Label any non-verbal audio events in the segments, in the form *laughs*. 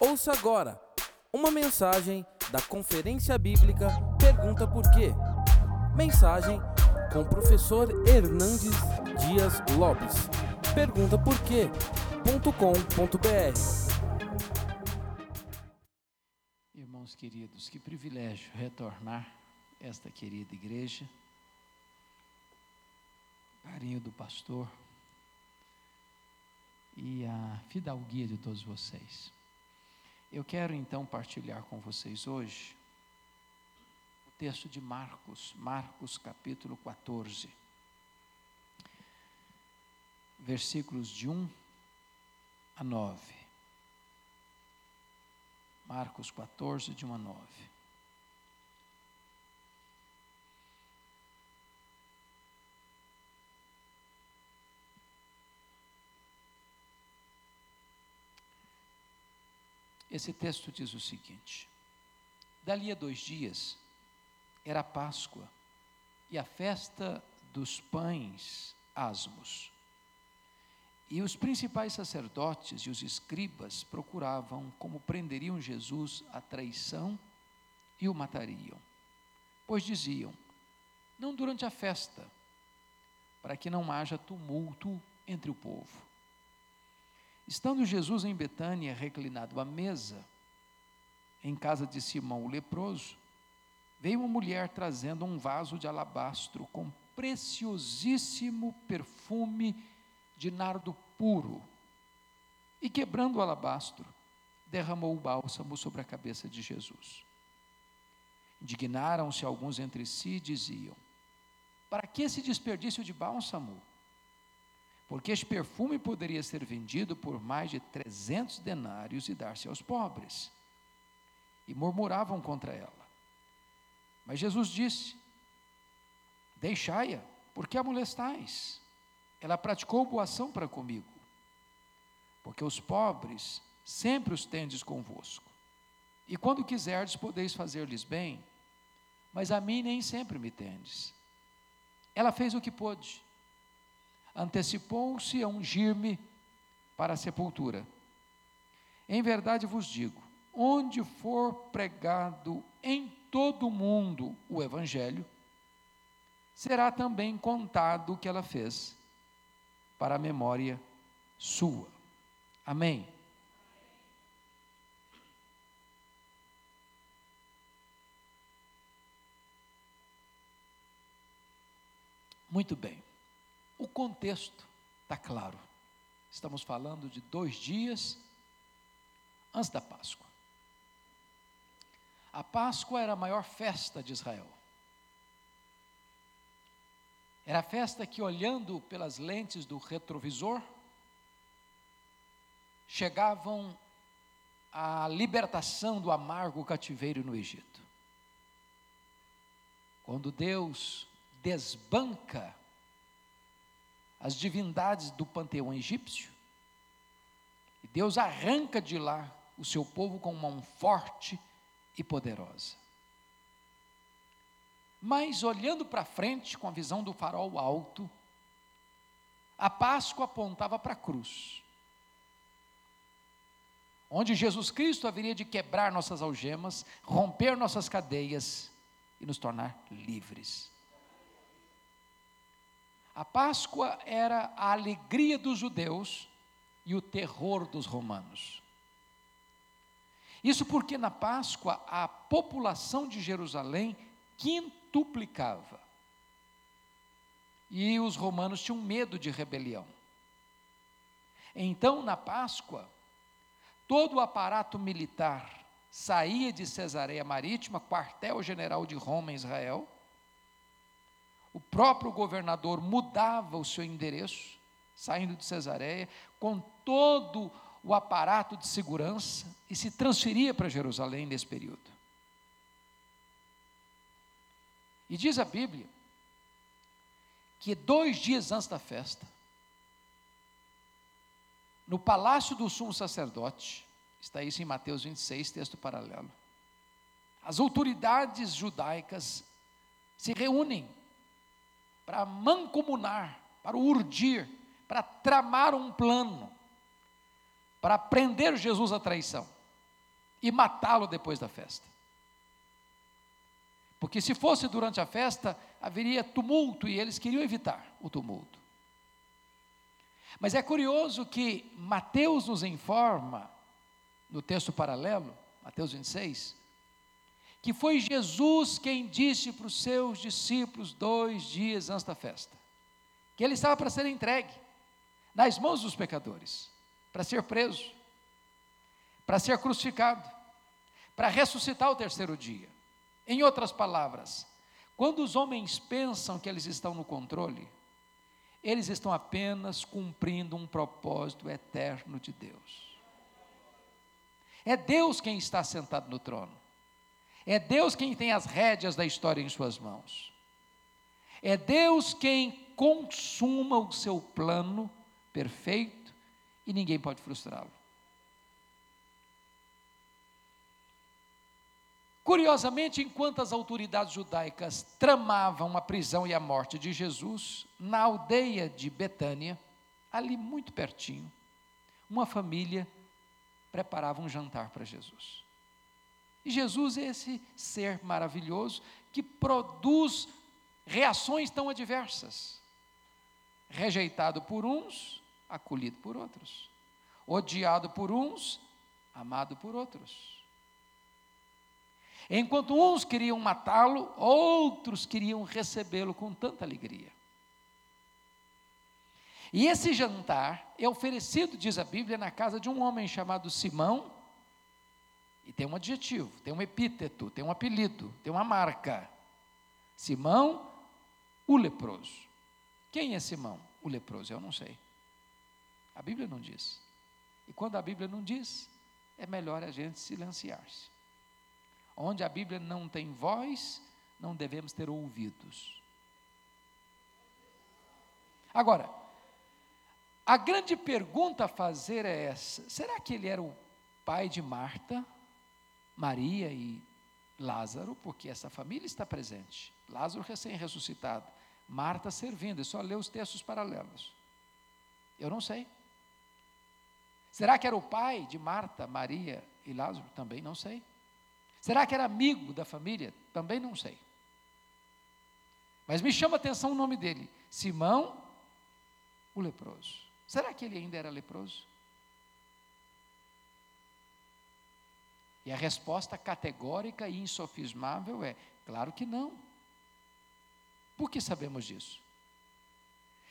Ouça agora uma mensagem da Conferência Bíblica Pergunta Por Quê? Mensagem com o professor Hernandes Dias Lopes. Pergunta por Irmãos queridos, que privilégio retornar esta querida igreja. Carinho do pastor e a fidalguia de todos vocês. Eu quero então partilhar com vocês hoje o texto de Marcos, Marcos capítulo 14, versículos de 1 a 9. Marcos 14, de 1 a 9. Esse texto diz o seguinte: Dali a dois dias era Páscoa e a festa dos pães asmos. E os principais sacerdotes e os escribas procuravam como prenderiam Jesus à traição e o matariam. Pois diziam: Não durante a festa, para que não haja tumulto entre o povo. Estando Jesus em Betânia, reclinado à mesa, em casa de Simão o leproso, veio uma mulher trazendo um vaso de alabastro com preciosíssimo perfume de nardo puro. E quebrando o alabastro, derramou o bálsamo sobre a cabeça de Jesus. Indignaram-se alguns entre si e diziam: Para que esse desperdício de bálsamo? Porque este perfume poderia ser vendido por mais de 300 denários e dar-se aos pobres. E murmuravam contra ela. Mas Jesus disse: Deixai-a, porque a molestais. Ela praticou boa ação para comigo, porque os pobres sempre os tendes convosco. E quando quiserdes, podeis fazer-lhes bem, mas a mim nem sempre me tendes. Ela fez o que pôde antecipou-se a ungir-me para a sepultura. Em verdade vos digo: onde for pregado em todo o mundo o Evangelho, será também contado o que ela fez, para a memória sua. Amém. Muito bem. O contexto está claro. Estamos falando de dois dias antes da Páscoa. A Páscoa era a maior festa de Israel. Era a festa que, olhando pelas lentes do retrovisor, chegavam à libertação do amargo cativeiro no Egito. Quando Deus desbanca as divindades do panteão egípcio. E Deus arranca de lá o seu povo com mão forte e poderosa. Mas olhando para frente com a visão do farol alto, a Páscoa apontava para a cruz, onde Jesus Cristo haveria de quebrar nossas algemas, romper nossas cadeias e nos tornar livres. A Páscoa era a alegria dos judeus e o terror dos romanos. Isso porque na Páscoa a população de Jerusalém quintuplicava. E os romanos tinham medo de rebelião. Então, na Páscoa, todo o aparato militar saía de Cesareia Marítima, quartel-general de Roma em Israel, o próprio governador mudava o seu endereço, saindo de Cesareia, com todo o aparato de segurança e se transferia para Jerusalém nesse período. E diz a Bíblia que dois dias antes da festa, no palácio do sumo sacerdote, está isso em Mateus 26, texto paralelo, as autoridades judaicas se reúnem para mancomunar, para urdir, para tramar um plano, para prender Jesus à traição. e matá-lo depois da festa. Porque se fosse durante a festa, haveria tumulto e eles queriam evitar o tumulto. Mas é curioso que Mateus nos informa, no texto paralelo, Mateus 26, que foi Jesus quem disse para os seus discípulos dois dias antes da festa, que ele estava para ser entregue nas mãos dos pecadores, para ser preso, para ser crucificado, para ressuscitar o terceiro dia. Em outras palavras, quando os homens pensam que eles estão no controle, eles estão apenas cumprindo um propósito eterno de Deus. É Deus quem está sentado no trono. É Deus quem tem as rédeas da história em suas mãos. É Deus quem consuma o seu plano perfeito e ninguém pode frustrá-lo. Curiosamente, enquanto as autoridades judaicas tramavam a prisão e a morte de Jesus, na aldeia de Betânia, ali muito pertinho, uma família preparava um jantar para Jesus. E Jesus é esse ser maravilhoso que produz reações tão adversas. Rejeitado por uns, acolhido por outros. Odiado por uns, amado por outros. Enquanto uns queriam matá-lo, outros queriam recebê-lo com tanta alegria. E esse jantar é oferecido, diz a Bíblia, na casa de um homem chamado Simão, e tem um adjetivo, tem um epíteto, tem um apelido, tem uma marca. Simão, o leproso. Quem é Simão? O leproso, eu não sei. A Bíblia não diz. E quando a Bíblia não diz, é melhor a gente silenciar-se. Onde a Bíblia não tem voz, não devemos ter ouvidos. Agora, a grande pergunta a fazer é essa: será que ele era o pai de Marta, Maria e Lázaro? Porque essa família está presente. Lázaro recém-ressuscitado, Marta servindo, é só ler os textos paralelos. Eu não sei. Será que era o pai de Marta, Maria e Lázaro? Também não sei. Será que era amigo da família? Também não sei. Mas me chama a atenção o nome dele: Simão, o leproso. Será que ele ainda era leproso? E a resposta categórica e insofismável é: claro que não. Por que sabemos disso?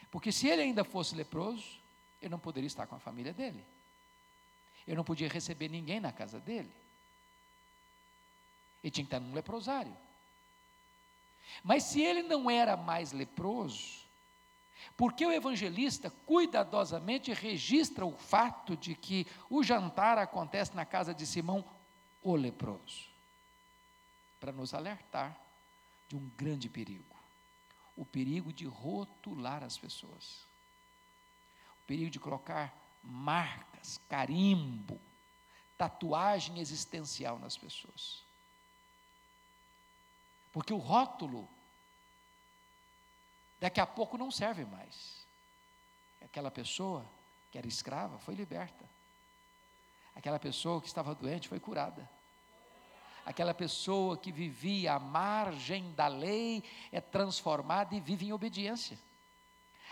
Porque se ele ainda fosse leproso, ele não poderia estar com a família dele. Ele não podia receber ninguém na casa dele. Ele tinha que estar num leprosário. Mas se ele não era mais leproso, porque o evangelista cuidadosamente registra o fato de que o jantar acontece na casa de Simão, o leproso? Para nos alertar de um grande perigo: o perigo de rotular as pessoas, o perigo de colocar marcas, carimbo, tatuagem existencial nas pessoas. Porque o rótulo, daqui a pouco não serve mais. Aquela pessoa que era escrava foi liberta. Aquela pessoa que estava doente foi curada. Aquela pessoa que vivia à margem da lei é transformada e vive em obediência.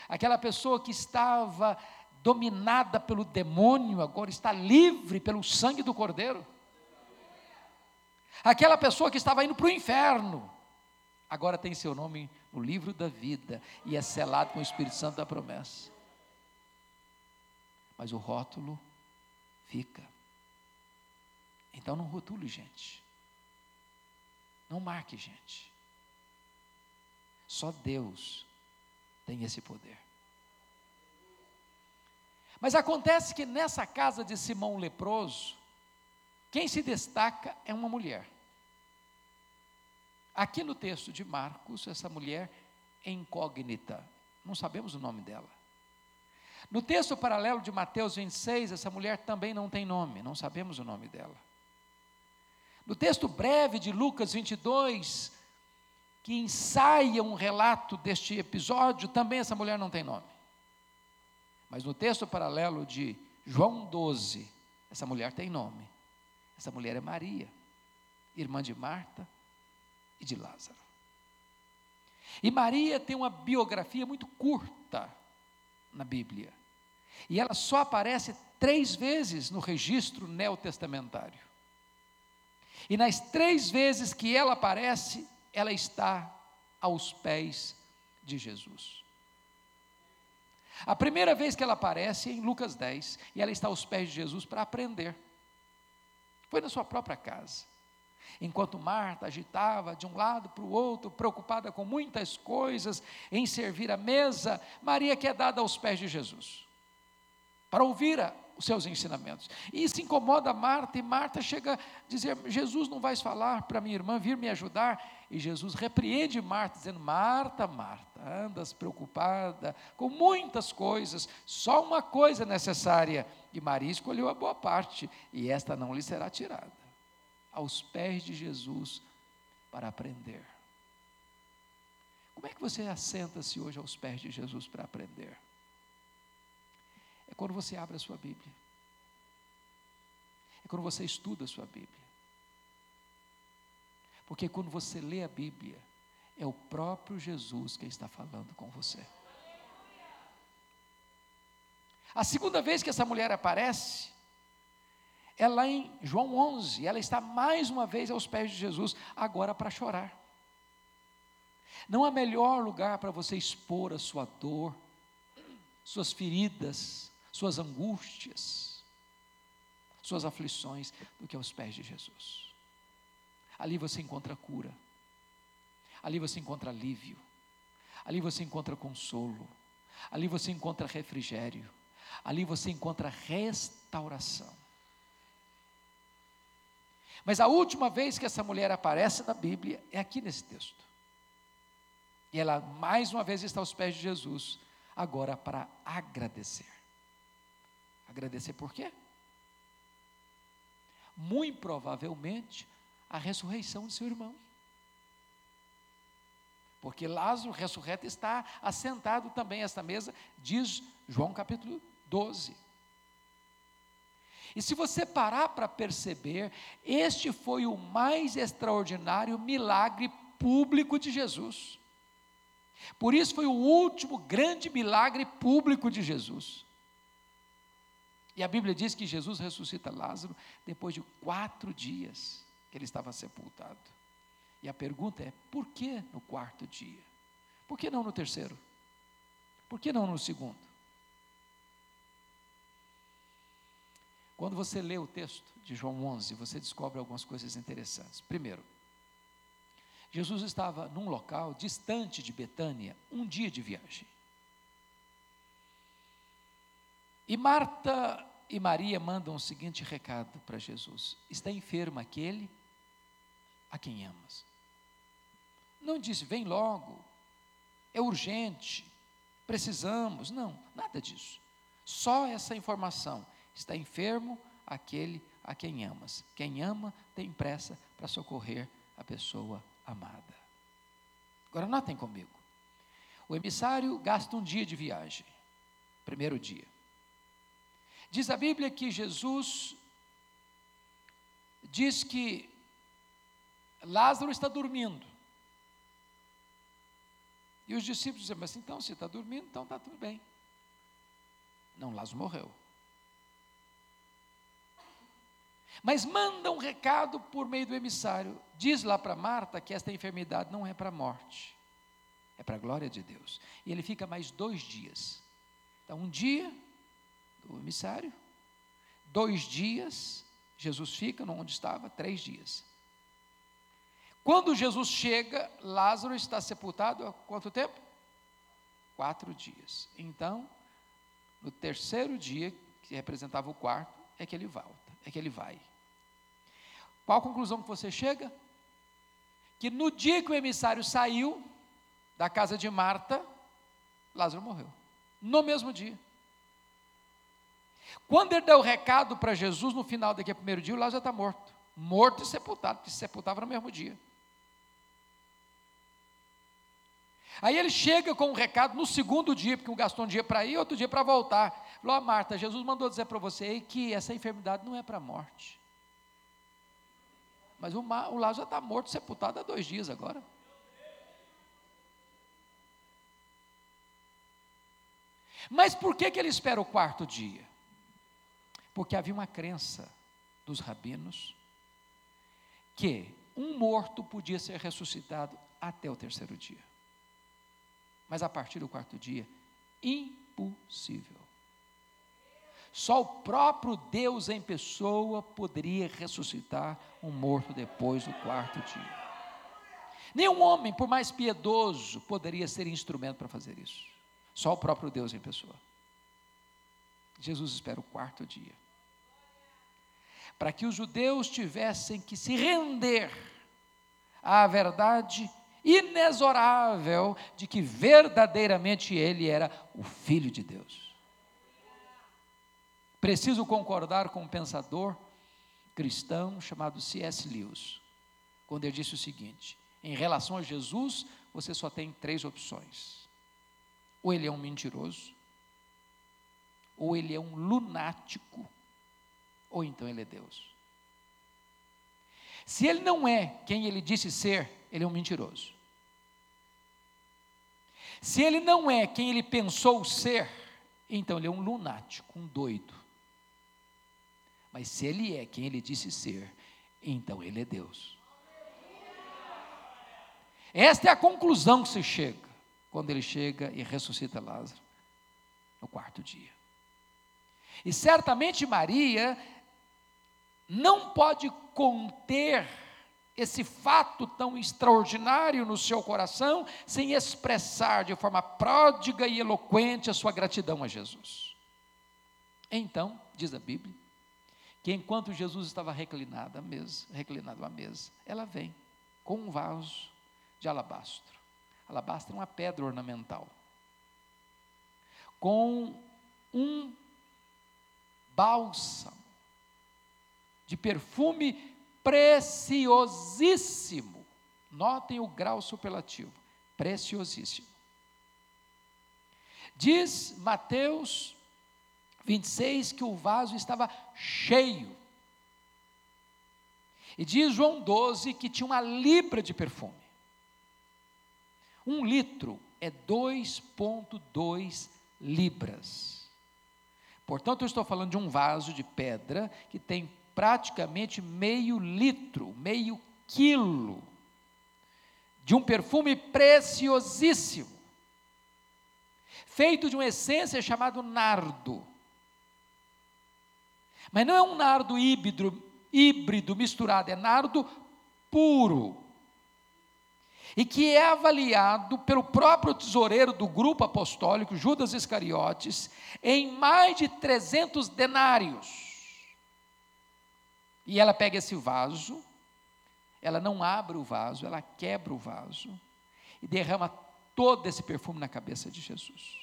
Aquela pessoa que estava dominada pelo demônio agora está livre pelo sangue do Cordeiro. Aquela pessoa que estava indo para o inferno agora tem seu nome no livro da vida e é selado com o Espírito Santo da promessa. Mas o rótulo fica. Então não rotule, gente. Não marque, gente. Só Deus tem esse poder. Mas acontece que nessa casa de Simão leproso, quem se destaca é uma mulher. Aqui no texto de Marcos, essa mulher é incógnita, não sabemos o nome dela. No texto paralelo de Mateus 26, essa mulher também não tem nome, não sabemos o nome dela. No texto breve de Lucas 22, que ensaia um relato deste episódio, também essa mulher não tem nome. Mas no texto paralelo de João 12, essa mulher tem nome. Essa mulher é Maria, irmã de Marta e de Lázaro. E Maria tem uma biografia muito curta na Bíblia. E ela só aparece três vezes no registro neotestamentário. E nas três vezes que ela aparece, ela está aos pés de Jesus. A primeira vez que ela aparece é em Lucas 10, e ela está aos pés de Jesus para aprender. Foi na sua própria casa. Enquanto Marta agitava de um lado para o outro, preocupada com muitas coisas, em servir a mesa, Maria que é dada aos pés de Jesus, para ouvir a, os seus ensinamentos. E isso incomoda Marta, e Marta chega a dizer: Jesus não vais falar para minha irmã vir me ajudar? E Jesus repreende Marta, dizendo: Marta, Marta, andas preocupada com muitas coisas, só uma coisa é necessária. E Maria escolheu a boa parte, e esta não lhe será tirada. Aos pés de Jesus para aprender. Como é que você assenta-se hoje aos pés de Jesus para aprender? É quando você abre a sua Bíblia. É quando você estuda a sua Bíblia. Porque quando você lê a Bíblia, é o próprio Jesus que está falando com você. A segunda vez que essa mulher aparece, é lá em João 11, ela está mais uma vez aos pés de Jesus, agora para chorar. Não há melhor lugar para você expor a sua dor, suas feridas, suas angústias, suas aflições, do que aos pés de Jesus. Ali você encontra cura, ali você encontra alívio, ali você encontra consolo, ali você encontra refrigério, ali você encontra restauração. Mas a última vez que essa mulher aparece na Bíblia é aqui nesse texto. E ela mais uma vez está aos pés de Jesus, agora para agradecer. Agradecer por quê? Muito provavelmente a ressurreição de seu irmão. Porque Lázaro ressurreto está assentado também esta mesa, diz João capítulo 12. E se você parar para perceber, este foi o mais extraordinário milagre público de Jesus. Por isso foi o último grande milagre público de Jesus. E a Bíblia diz que Jesus ressuscita Lázaro depois de quatro dias que ele estava sepultado. E a pergunta é: por que no quarto dia? Por que não no terceiro? Por que não no segundo? Quando você lê o texto de João 11, você descobre algumas coisas interessantes. Primeiro, Jesus estava num local distante de Betânia, um dia de viagem. E Marta e Maria mandam o seguinte recado para Jesus: Está enfermo aquele a quem amas. Não disse, vem logo, é urgente, precisamos. Não, nada disso. Só essa informação: está enfermo aquele a quem amas. Quem ama tem pressa para socorrer a pessoa amada. Agora notem comigo. O emissário gasta um dia de viagem. Primeiro dia. Diz a Bíblia que Jesus diz que Lázaro está dormindo. E os discípulos dizem, mas então, se está dormindo, então está tudo bem. Não, Lázaro morreu. Mas manda um recado por meio do emissário. Diz lá para Marta que esta enfermidade não é para a morte, é para a glória de Deus. E ele fica mais dois dias. Então, um dia do emissário. Dois dias, Jesus fica onde estava, três dias. Quando Jesus chega, Lázaro está sepultado há quanto tempo? Quatro dias. Então, no terceiro dia, que representava o quarto, é que ele volta, é que ele vai. Qual a conclusão que você chega? Que no dia que o emissário saiu da casa de Marta, Lázaro morreu. No mesmo dia. Quando ele deu o recado para Jesus no final daquele primeiro dia, o Lázaro está morto. Morto e sepultado, porque se sepultava no mesmo dia. Aí ele chega com um recado no segundo dia, porque um gastou um dia para ir, outro dia para voltar. Oh, Marta, Jesus mandou dizer para você que essa enfermidade não é para a morte. Mas o, o Lázaro está morto, sepultado há dois dias agora. Mas por que, que ele espera o quarto dia? Porque havia uma crença dos rabinos que um morto podia ser ressuscitado até o terceiro dia. Mas a partir do quarto dia, impossível. Só o próprio Deus em pessoa poderia ressuscitar um morto depois do quarto dia. Nenhum homem, por mais piedoso, poderia ser instrumento para fazer isso. Só o próprio Deus em pessoa. Jesus espera o quarto dia. Para que os judeus tivessem que se render à verdade inexorável de que verdadeiramente ele era o Filho de Deus. Preciso concordar com um pensador cristão chamado C.S. Lewis, quando ele disse o seguinte: em relação a Jesus, você só tem três opções ou ele é um mentiroso, ou ele é um lunático, ou então ele é Deus. Se ele não é quem ele disse ser, ele é um mentiroso. Se ele não é quem ele pensou ser, então ele é um lunático, um doido. Mas se ele é quem ele disse ser, então ele é Deus. Esta é a conclusão que se chega quando ele chega e ressuscita Lázaro no quarto dia. E certamente Maria não pode conter esse fato tão extraordinário no seu coração sem expressar de forma pródiga e eloquente a sua gratidão a Jesus. Então, diz a Bíblia, que enquanto Jesus estava reclinado à mesa, reclinado à mesa, ela vem com um vaso de alabastro Alabastro é uma pedra ornamental. Com um bálsamo de perfume preciosíssimo. Notem o grau superlativo, preciosíssimo. Diz Mateus 26 que o vaso estava cheio. E diz João 12 que tinha uma libra de perfume. Um litro é 2,2 libras. Portanto, eu estou falando de um vaso de pedra que tem praticamente meio litro, meio quilo, de um perfume preciosíssimo, feito de uma essência chamada nardo. Mas não é um nardo híbrido, híbrido misturado, é nardo puro e que é avaliado pelo próprio tesoureiro do grupo apostólico, Judas Iscariotes, em mais de 300 denários. E ela pega esse vaso, ela não abre o vaso, ela quebra o vaso e derrama todo esse perfume na cabeça de Jesus.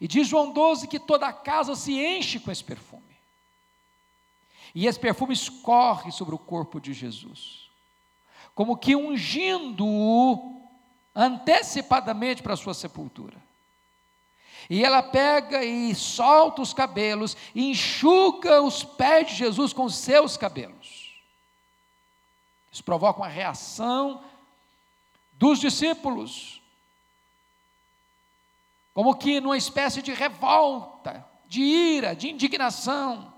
E diz João 12 que toda a casa se enche com esse perfume. E esse perfume escorre sobre o corpo de Jesus como que ungindo-o antecipadamente para a sua sepultura. E ela pega e solta os cabelos, e enxuga os pés de Jesus com os seus cabelos. Isso provoca uma reação dos discípulos, como que numa espécie de revolta, de ira, de indignação.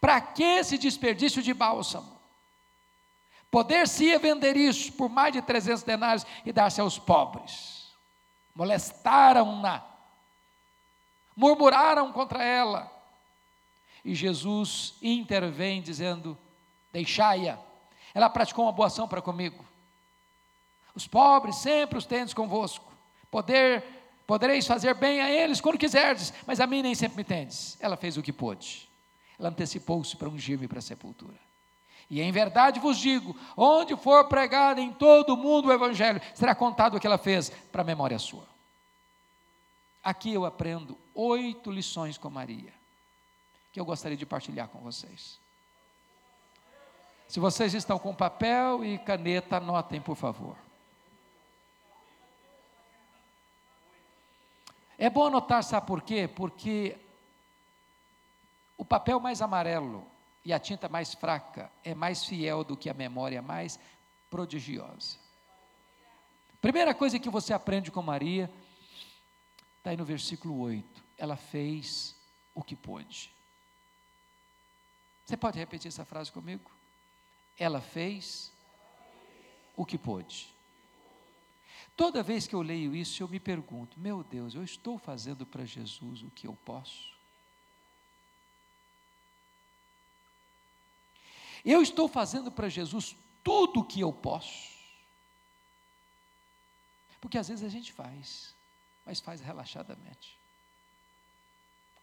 Para que esse desperdício de bálsamo? Poder-se-ia vender isso por mais de 300 denários e dar-se aos pobres. Molestaram-na, murmuraram contra ela. E Jesus intervém dizendo: Deixai-a, ela praticou uma boa ação para comigo. Os pobres sempre os tendes convosco. Poder, podereis fazer bem a eles quando quiserdes, mas a mim nem sempre me tendes. Ela fez o que pôde. Ela antecipou-se para ungir-me para a sepultura. E em verdade vos digo: onde for pregado em todo o mundo o Evangelho, será contado o que ela fez para a memória sua. Aqui eu aprendo oito lições com Maria, que eu gostaria de partilhar com vocês. Se vocês estão com papel e caneta, anotem, por favor. É bom anotar, sabe por quê? Porque o papel mais amarelo E a tinta mais fraca é mais fiel do que a memória mais prodigiosa. Primeira coisa que você aprende com Maria, está aí no versículo 8. Ela fez o que pôde. Você pode repetir essa frase comigo? Ela fez o que pôde. Toda vez que eu leio isso, eu me pergunto: meu Deus, eu estou fazendo para Jesus o que eu posso? Eu estou fazendo para Jesus tudo o que eu posso? Porque às vezes a gente faz, mas faz relaxadamente.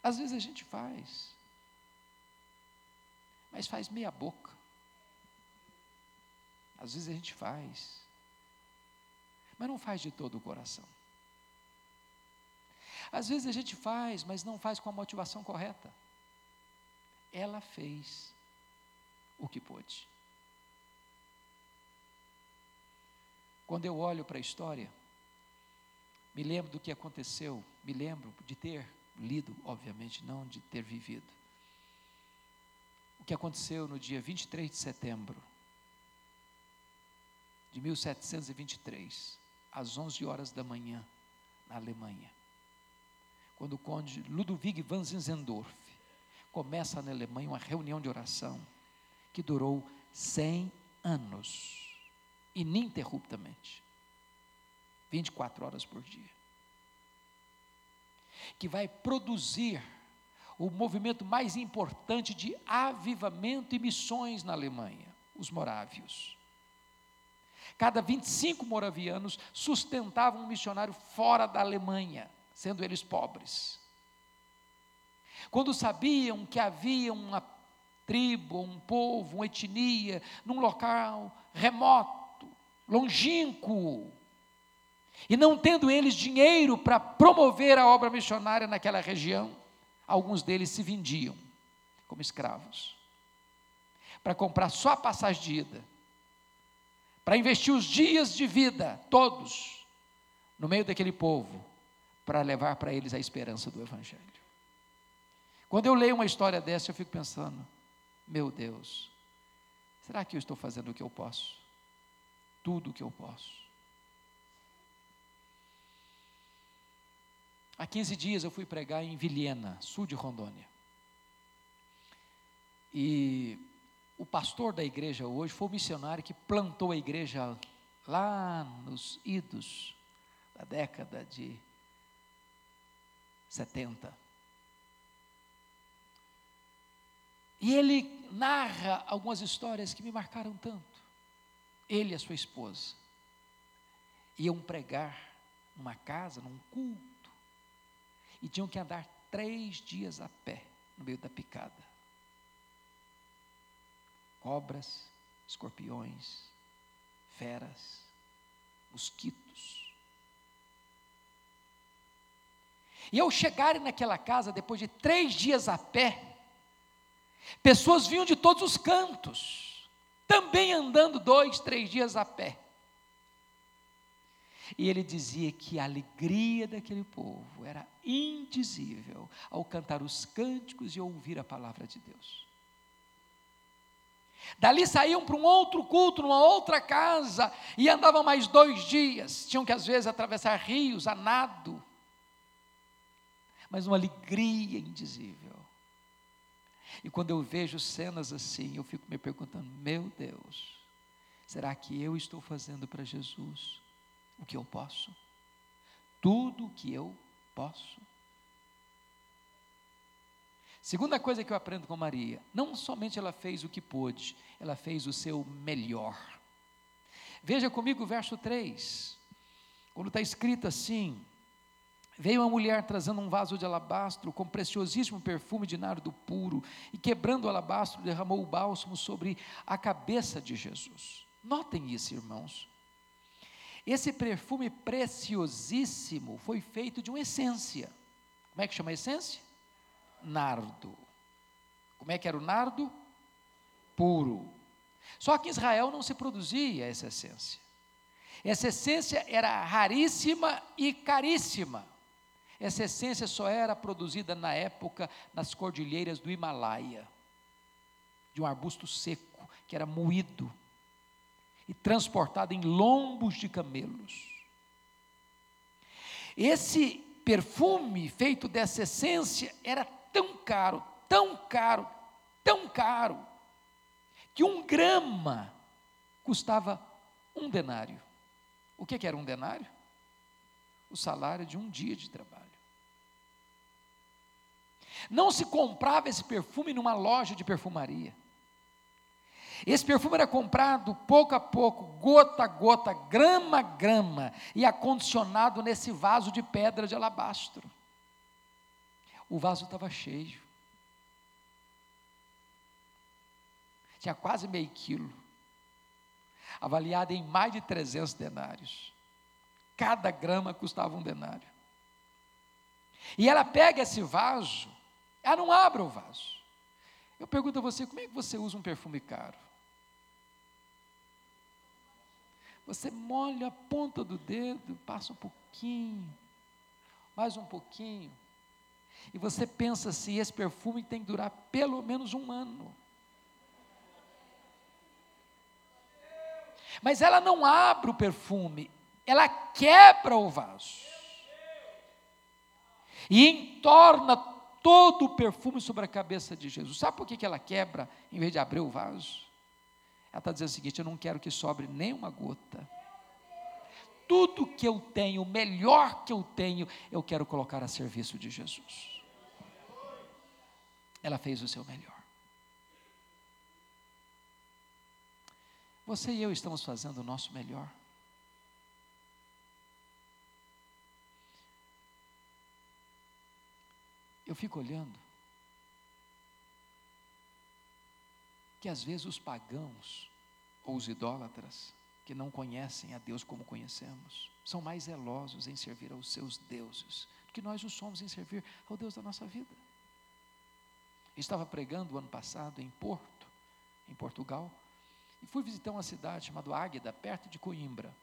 Às vezes a gente faz, mas faz meia boca. Às vezes a gente faz, mas não faz de todo o coração. Às vezes a gente faz, mas não faz com a motivação correta. Ela fez o que pôde. Quando eu olho para a história, me lembro do que aconteceu, me lembro de ter lido, obviamente, não de ter vivido. O que aconteceu no dia 23 de setembro de 1723, às 11 horas da manhã, na Alemanha. Quando o conde Ludwig van Zinzendorf começa na Alemanha uma reunião de oração que durou 100 anos, ininterruptamente, 24 horas por dia, que vai produzir o movimento mais importante de avivamento e missões na Alemanha, os morávios. Cada 25 moravianos sustentavam um missionário fora da Alemanha, sendo eles pobres. Quando sabiam que havia uma tribo, um povo, uma etnia, num local remoto, longínquo, e não tendo eles dinheiro para promover a obra missionária naquela região, alguns deles se vendiam como escravos, para comprar só a passagem de ida para investir os dias de vida, todos, no meio daquele povo, para levar para eles a esperança do Evangelho. Quando eu leio uma história dessa, eu fico pensando: meu Deus, será que eu estou fazendo o que eu posso? Tudo o que eu posso. Há 15 dias eu fui pregar em Vilhena, sul de Rondônia. E o pastor da igreja hoje foi o missionário que plantou a igreja lá nos idos da década de 70. E ele narra algumas histórias que me marcaram tanto. Ele e a sua esposa iam pregar numa casa, num culto, e tinham que andar três dias a pé no meio da picada cobras, escorpiões, feras, mosquitos. E ao chegarem naquela casa, depois de três dias a pé, pessoas vinham de todos os cantos, também andando dois, três dias a pé. E ele dizia que a alegria daquele povo era indizível ao cantar os cânticos e ouvir a palavra de Deus. Dali saíam para um outro culto, numa outra casa, e andavam mais dois dias. Tinham que, às vezes, atravessar rios a nado. Mas uma alegria indizível. E quando eu vejo cenas assim, eu fico me perguntando: meu Deus, será que eu estou fazendo para Jesus o que eu posso? Tudo o que eu posso? Segunda coisa que eu aprendo com Maria, não somente ela fez o que pôde, ela fez o seu melhor. Veja comigo o verso 3, quando está escrito assim: Veio uma mulher trazendo um vaso de alabastro com preciosíssimo perfume de nardo puro, e quebrando o alabastro, derramou o bálsamo sobre a cabeça de Jesus. Notem isso, irmãos. Esse perfume preciosíssimo foi feito de uma essência. Como é que chama a essência? nardo. Como é que era o nardo? Puro. Só que em Israel não se produzia essa essência. Essa essência era raríssima e caríssima. Essa essência só era produzida na época nas cordilheiras do Himalaia. de um arbusto seco, que era moído e transportado em lombos de camelos. Esse perfume feito dessa essência era tão caro, tão caro, tão caro, que um grama custava um denário. O que, que era um denário? O salário de um dia de trabalho. Não se comprava esse perfume numa loja de perfumaria. Esse perfume era comprado pouco a pouco, gota a gota, grama a grama, e acondicionado nesse vaso de pedra de alabastro. O vaso estava cheio. Tinha quase meio quilo. Avaliado em mais de 300 denários. Cada grama custava um denário. E ela pega esse vaso, ela não abre o vaso. Eu pergunto a você, como é que você usa um perfume caro? Você molha a ponta do dedo, passa um pouquinho, mais um pouquinho, e você pensa assim: esse perfume tem que durar pelo menos um ano. Mas ela não abre o perfume, ela quebra o vaso. E entorna todo o perfume sobre a cabeça de Jesus. Sabe por que ela quebra em vez de abrir o vaso? Ela está dizendo o seguinte: eu não quero que sobre nem uma gota. Tudo que eu tenho, o melhor que eu tenho, eu quero colocar a serviço de Jesus. Ela fez o seu melhor. Você e eu estamos fazendo o nosso melhor. Eu fico olhando que às vezes os pagãos ou os idólatras que não conhecem a Deus como conhecemos, são mais zelosos em servir aos seus deuses do que nós o somos em servir ao Deus da nossa vida. estava pregando o ano passado em Porto, em Portugal, e fui visitar uma cidade chamada Águeda, perto de Coimbra.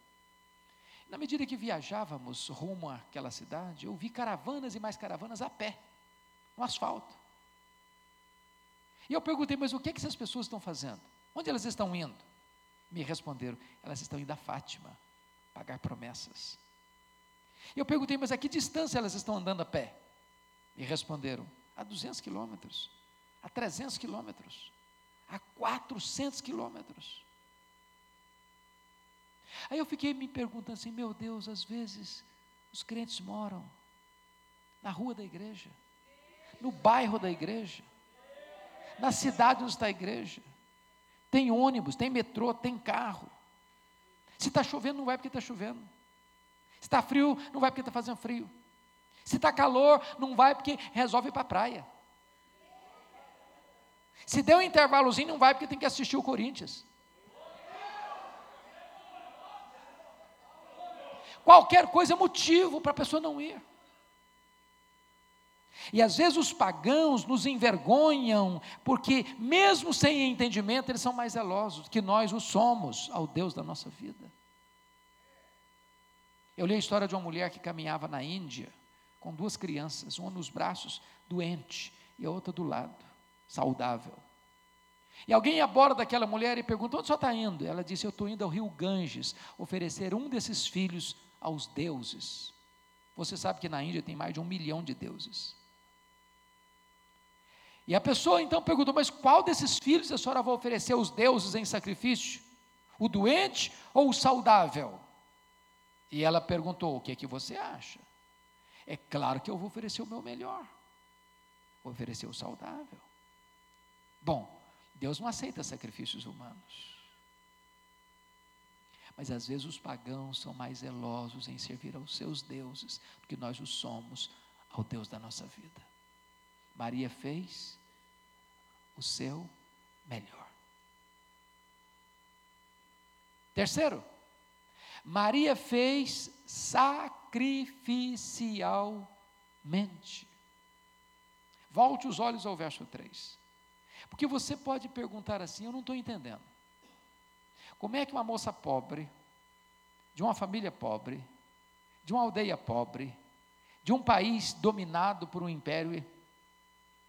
Na medida que viajávamos rumo àquela cidade, eu vi caravanas e mais caravanas a pé no asfalto. E eu perguntei, mas o que, é que essas pessoas estão fazendo? Onde elas estão indo? Me responderam, elas estão indo a Fátima, pagar promessas. Eu perguntei, mas a que distância elas estão andando a pé? Me responderam, a 200 quilômetros, a 300 quilômetros, a 400 quilômetros. Aí eu fiquei me perguntando assim, meu Deus, às vezes os crentes moram na rua da igreja no bairro da igreja, na cidade onde está a igreja. Tem ônibus, tem metrô, tem carro. Se está chovendo, não vai porque está chovendo. Se está frio, não vai porque está fazendo frio. Se está calor, não vai porque resolve ir para a praia. Se deu um intervalozinho, não vai porque tem que assistir o Corinthians. Qualquer coisa é motivo para a pessoa não ir. E às vezes os pagãos nos envergonham, porque, mesmo sem entendimento, eles são mais zelosos que nós o somos ao Deus da nossa vida. Eu li a história de uma mulher que caminhava na Índia com duas crianças, uma nos braços, doente, e a outra do lado, saudável. E alguém aborda daquela mulher e pergunta: onde você está indo? Ela disse: Eu estou indo ao rio Ganges oferecer um desses filhos aos deuses. Você sabe que na Índia tem mais de um milhão de deuses. E a pessoa então perguntou: Mas qual desses filhos a senhora vai oferecer aos deuses em sacrifício? O doente ou o saudável? E ela perguntou: O que é que você acha? É claro que eu vou oferecer o meu melhor. Vou oferecer o saudável. Bom, Deus não aceita sacrifícios humanos. Mas às vezes os pagãos são mais zelosos em servir aos seus deuses do que nós o somos ao Deus da nossa vida. Maria fez o seu melhor. Terceiro, Maria fez sacrificialmente. Volte os olhos ao verso 3. Porque você pode perguntar assim: eu não estou entendendo. Como é que uma moça pobre, de uma família pobre, de uma aldeia pobre, de um país dominado por um império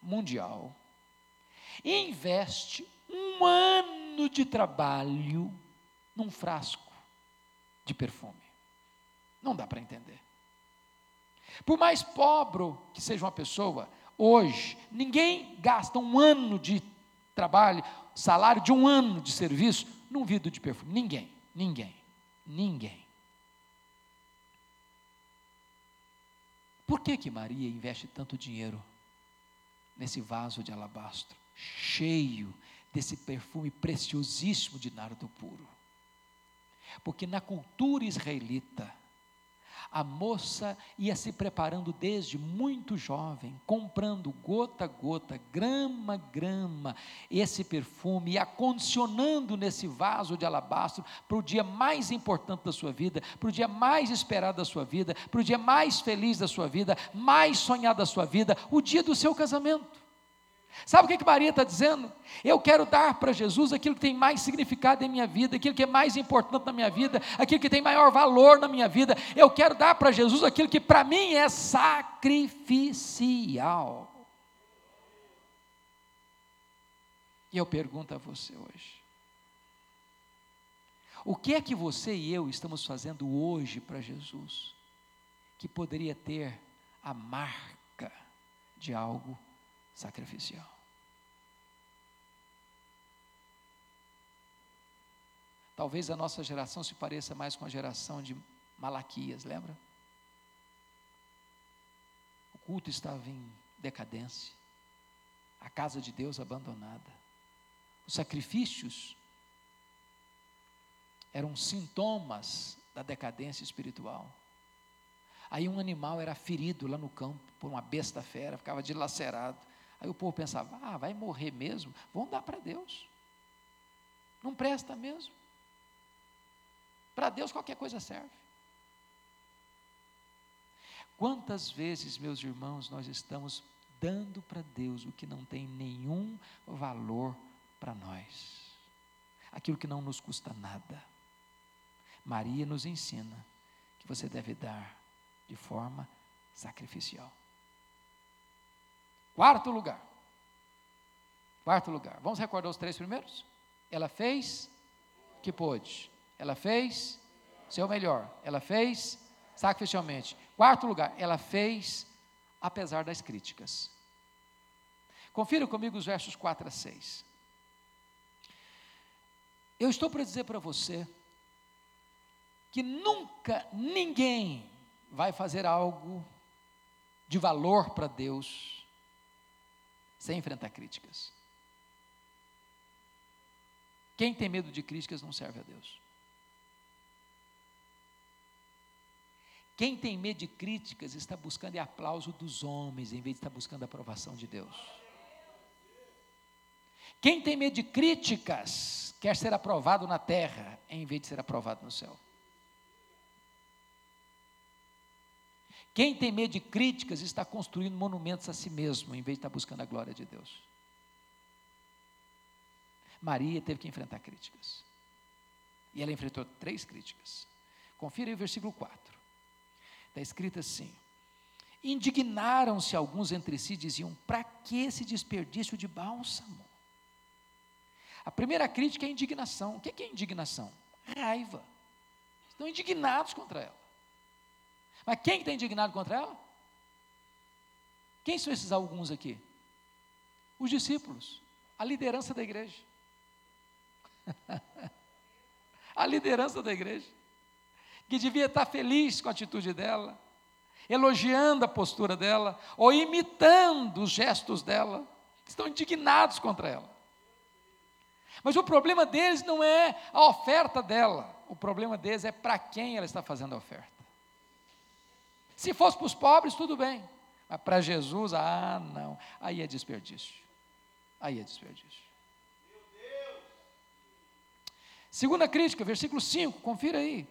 mundial, investe um ano de trabalho num frasco de perfume. Não dá para entender. Por mais pobre que seja uma pessoa, hoje, ninguém gasta um ano de trabalho, salário de um ano de serviço num vidro de perfume. Ninguém, ninguém, ninguém. Por que que Maria investe tanto dinheiro nesse vaso de alabastro, cheio desse perfume preciosíssimo de nardo puro? Porque na cultura israelita, a moça ia se preparando desde muito jovem, comprando gota a gota, grama a grama, esse perfume e acondicionando nesse vaso de alabastro para o dia mais importante da sua vida, para o dia mais esperado da sua vida, para o dia mais feliz da sua vida, mais sonhado da sua vida, o dia do seu casamento. Sabe o que, que Maria está dizendo? Eu quero dar para Jesus aquilo que tem mais significado em minha vida, aquilo que é mais importante na minha vida, aquilo que tem maior valor na minha vida. Eu quero dar para Jesus aquilo que para mim é sacrificial. E eu pergunto a você hoje: o que é que você e eu estamos fazendo hoje para Jesus que poderia ter a marca de algo sacrificial. Talvez a nossa geração se pareça mais com a geração de Malaquias, lembra? O culto estava em decadência, a casa de Deus abandonada, os sacrifícios eram sintomas da decadência espiritual. Aí um animal era ferido lá no campo por uma besta fera, ficava dilacerado. Aí o povo pensava: ah, vai morrer mesmo? Vamos dar para Deus. Não presta mesmo. Para Deus qualquer coisa serve. Quantas vezes, meus irmãos, nós estamos dando para Deus o que não tem nenhum valor para nós, aquilo que não nos custa nada. Maria nos ensina que você deve dar de forma sacrificial. Quarto lugar. Quarto lugar. Vamos recordar os três primeiros? Ela fez que pôde. Ela fez seu melhor. Ela fez sacrificialmente. Quarto lugar, ela fez apesar das críticas. Confira comigo os versos 4 a 6. Eu estou para dizer para você que nunca ninguém vai fazer algo de valor para Deus sem enfrentar críticas. Quem tem medo de críticas não serve a Deus. Quem tem medo de críticas está buscando o aplauso dos homens, em vez de estar buscando a aprovação de Deus. Quem tem medo de críticas quer ser aprovado na terra, em vez de ser aprovado no céu. Quem tem medo de críticas está construindo monumentos a si mesmo, em vez de estar buscando a glória de Deus. Maria teve que enfrentar críticas. E ela enfrentou três críticas. Confira aí o versículo 4. Está escrito assim: Indignaram-se alguns entre si, diziam: para que esse desperdício de bálsamo? A primeira crítica é indignação. O que é indignação? Raiva. Estão indignados contra ela. Mas quem está indignado contra ela? Quem são esses alguns aqui? Os discípulos, a liderança da igreja. *laughs* a liderança da igreja, que devia estar feliz com a atitude dela, elogiando a postura dela, ou imitando os gestos dela, estão indignados contra ela. Mas o problema deles não é a oferta dela, o problema deles é para quem ela está fazendo a oferta. Se fosse para os pobres, tudo bem. Mas para Jesus, ah, não. Aí é desperdício. Aí é desperdício. Segunda crítica, versículo 5, confira aí.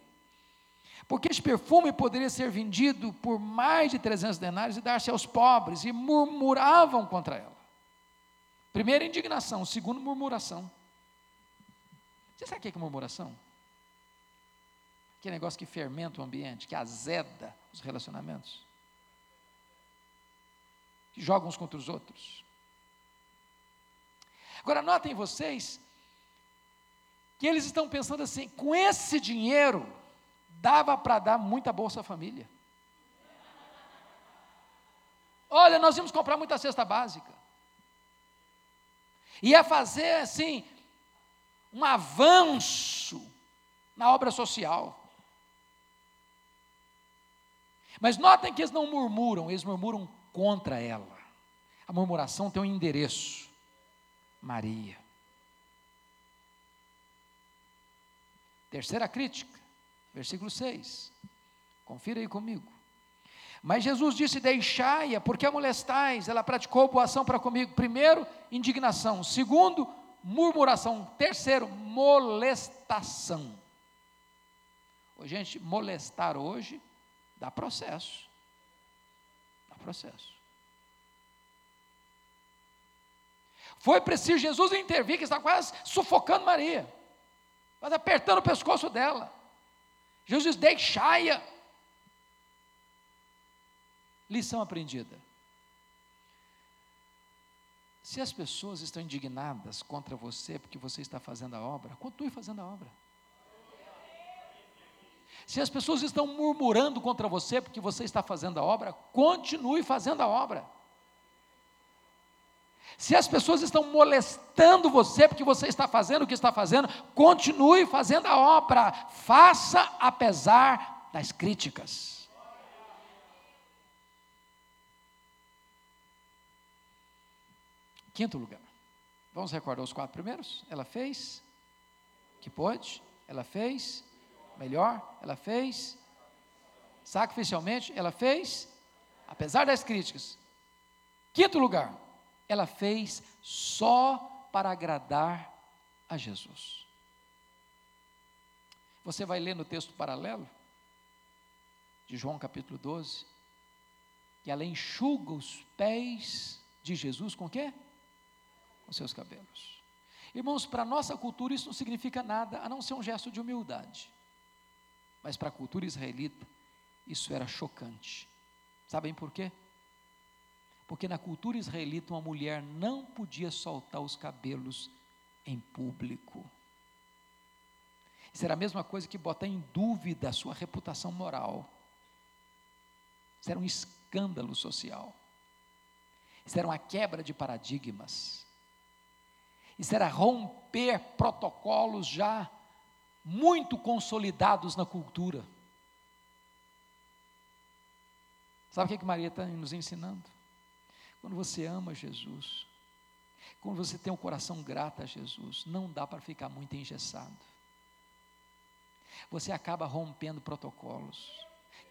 Porque este perfume poderia ser vendido por mais de 300 denários e dar-se aos pobres, e murmuravam contra ela. Primeira indignação, segundo murmuração. Você sabe o que é murmuração? Aquele negócio que fermenta o ambiente, que azeda os relacionamentos. Que joga uns contra os outros. Agora, notem vocês que eles estão pensando assim: com esse dinheiro, dava para dar muita Bolsa Família. Olha, nós íamos comprar muita cesta básica. Ia fazer assim, um avanço na obra social. Mas notem que eles não murmuram, eles murmuram contra ela. A murmuração tem um endereço: Maria. Terceira crítica, versículo 6. Confira aí comigo. Mas Jesus disse: Deixai-a, porque a molestais. Ela praticou boa ação para comigo. Primeiro, indignação. Segundo, murmuração. Terceiro, molestação. Gente, molestar hoje dá processo. Dá processo. Foi preciso Jesus intervir, que está quase sufocando Maria, quase apertando o pescoço dela. Jesus deixai-a. Lição aprendida. Se as pessoas estão indignadas contra você porque você está fazendo a obra, continue fazendo a obra. Se as pessoas estão murmurando contra você porque você está fazendo a obra, continue fazendo a obra. Se as pessoas estão molestando você porque você está fazendo o que está fazendo, continue fazendo a obra. Faça apesar das críticas. Quinto lugar. Vamos recordar os quatro primeiros? Ela fez que pôde, ela fez melhor, ela fez sacrificialmente, ela fez apesar das críticas. Quinto lugar, ela fez só para agradar a Jesus. Você vai ler no texto paralelo de João capítulo 12, que ela enxuga os pés de Jesus com quê? Com seus cabelos. Irmãos, para a nossa cultura isso não significa nada a não ser um gesto de humildade. Mas para a cultura israelita, isso era chocante. Sabem por quê? Porque na cultura israelita, uma mulher não podia soltar os cabelos em público. Isso era a mesma coisa que botar em dúvida a sua reputação moral. Isso era um escândalo social. Isso era uma quebra de paradigmas. Isso era romper protocolos já muito consolidados na cultura. Sabe o que, que Maria está nos ensinando? Quando você ama Jesus, quando você tem um coração grato a Jesus, não dá para ficar muito engessado. Você acaba rompendo protocolos,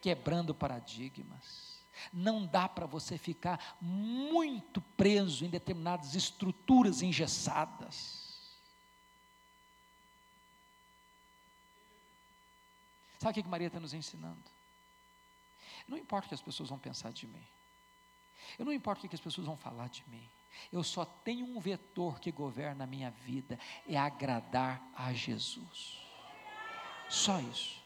quebrando paradigmas. Não dá para você ficar muito preso em determinadas estruturas engessadas. Sabe o que Maria está nos ensinando? Não importa o que as pessoas vão pensar de mim. Eu não importa o que as pessoas vão falar de mim. Eu só tenho um vetor que governa a minha vida, é agradar a Jesus. Só isso.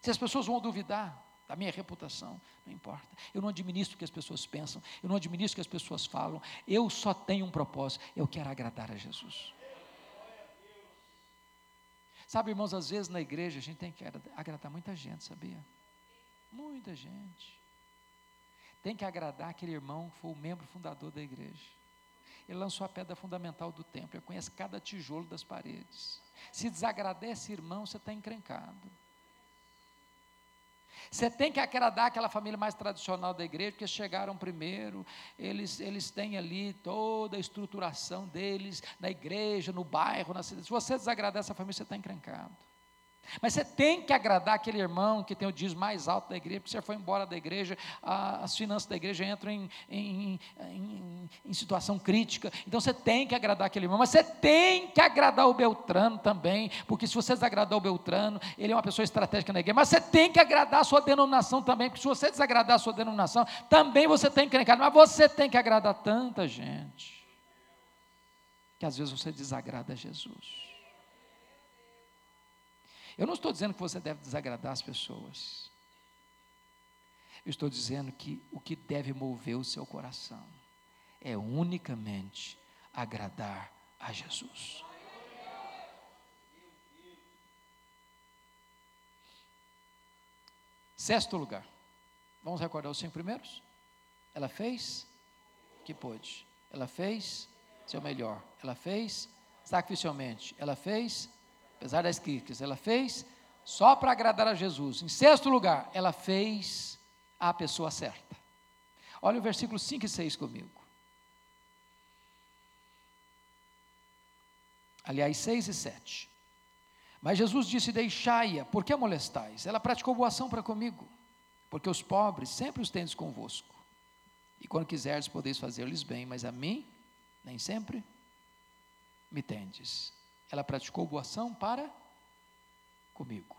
Se as pessoas vão duvidar da minha reputação, não importa. Eu não administro o que as pessoas pensam, eu não administro o que as pessoas falam. Eu só tenho um propósito, eu quero agradar a Jesus. Sabe, irmãos, às vezes na igreja a gente tem que agradar muita gente, sabia? Muita gente. Tem que agradar aquele irmão que foi o membro fundador da igreja. Ele lançou a pedra fundamental do templo, ele conhece cada tijolo das paredes. Se desagradece, irmão, você está encrencado. Você tem que agradar aquela família mais tradicional da igreja, porque chegaram primeiro, eles, eles têm ali toda a estruturação deles na igreja, no bairro, na cidade. Se você desagradar essa família, você está encrencado. Mas você tem que agradar aquele irmão que tem o dízimo mais alto da igreja, porque você foi embora da igreja, as finanças da igreja entram em, em, em, em, situação crítica. Então você tem que agradar aquele irmão, mas você tem que agradar o Beltrano também, porque se você desagradar o Beltrano, ele é uma pessoa estratégica na igreja, mas você tem que agradar a sua denominação também, porque se você desagradar a sua denominação, também você tem que encrencar, mas você tem que agradar tanta gente, que às vezes você desagrada a Jesus. Eu não estou dizendo que você deve desagradar as pessoas. Eu estou dizendo que o que deve mover o seu coração é unicamente agradar a Jesus. Sexto lugar. Vamos recordar os cinco primeiros? Ela fez que pôde. Ela fez seu melhor. Ela fez sacrificialmente. Ela fez, apesar das críticas, ela fez só para agradar a Jesus. Em sexto lugar, ela fez a pessoa certa. Olha o versículo 5 e 6 comigo. Aliás, 6 e 7. Mas Jesus disse: Deixai-a, por que a molestais? Ela praticou boa ação para comigo, porque os pobres sempre os tendes convosco. E quando quiserdes, podeis fazer-lhes bem, mas a mim, nem sempre me tendes. Ela praticou boa ação para comigo.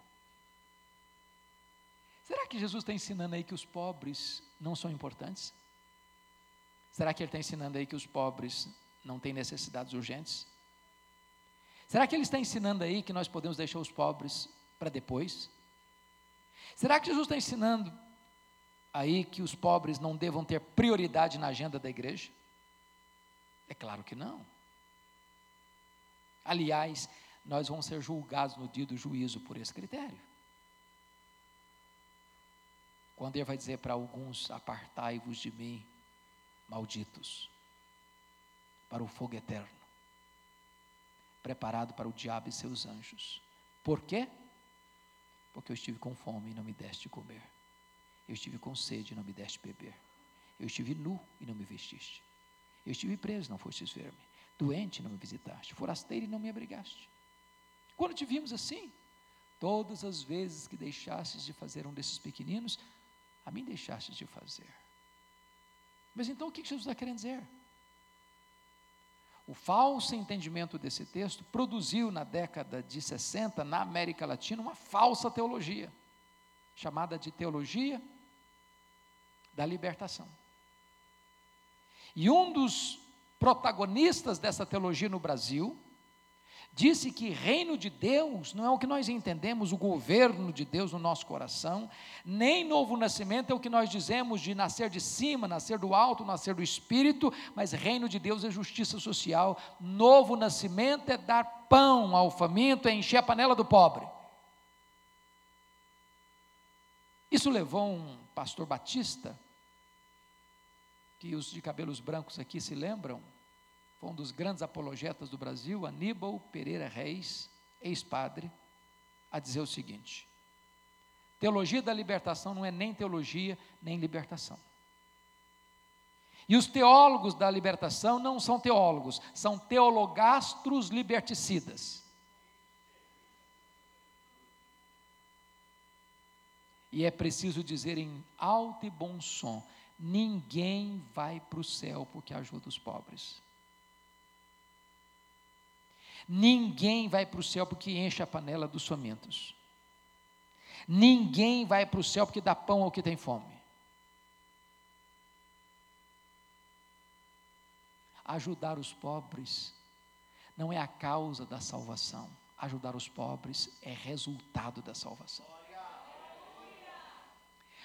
Será que Jesus está ensinando aí que os pobres não são importantes? Será que ele está ensinando aí que os pobres não têm necessidades urgentes? Será que ele está ensinando aí que nós podemos deixar os pobres para depois? Será que Jesus está ensinando aí que os pobres não devam ter prioridade na agenda da igreja? É claro que não. Aliás, nós vamos ser julgados no dia do juízo por esse critério. Quando ele vai dizer para alguns: Apartai-vos de mim, malditos, para o fogo eterno, preparado para o diabo e seus anjos. Por quê? Porque eu estive com fome e não me deste comer. Eu estive com sede e não me deste beber. Eu estive nu e não me vestiste. Eu estive preso, e não fostes ver-me. Doente, não me visitaste. Forasteiro e não me abrigaste. Quando te vimos assim, todas as vezes que deixastes de fazer um desses pequeninos, a mim deixastes de fazer. Mas então o que Jesus está querendo dizer? O falso entendimento desse texto produziu na década de 60, na América Latina, uma falsa teologia, chamada de teologia da libertação. E um dos protagonistas dessa teologia no Brasil disse que reino de Deus não é o que nós entendemos, o governo de Deus no nosso coração, nem novo nascimento é o que nós dizemos de nascer de cima, nascer do alto, nascer do espírito, mas reino de Deus é justiça social, novo nascimento é dar pão ao faminto, é encher a panela do pobre. Isso levou um pastor batista, que os de cabelos brancos aqui se lembram, foi um dos grandes apologetas do Brasil, Aníbal Pereira Reis, ex-padre, a dizer o seguinte: teologia da libertação não é nem teologia, nem libertação. E os teólogos da libertação não são teólogos, são teologastros liberticidas. E é preciso dizer em alto e bom som: ninguém vai para o céu porque ajuda os pobres. Ninguém vai para o céu porque enche a panela dos famintos. Ninguém vai para o céu porque dá pão ao que tem fome. Ajudar os pobres não é a causa da salvação. Ajudar os pobres é resultado da salvação.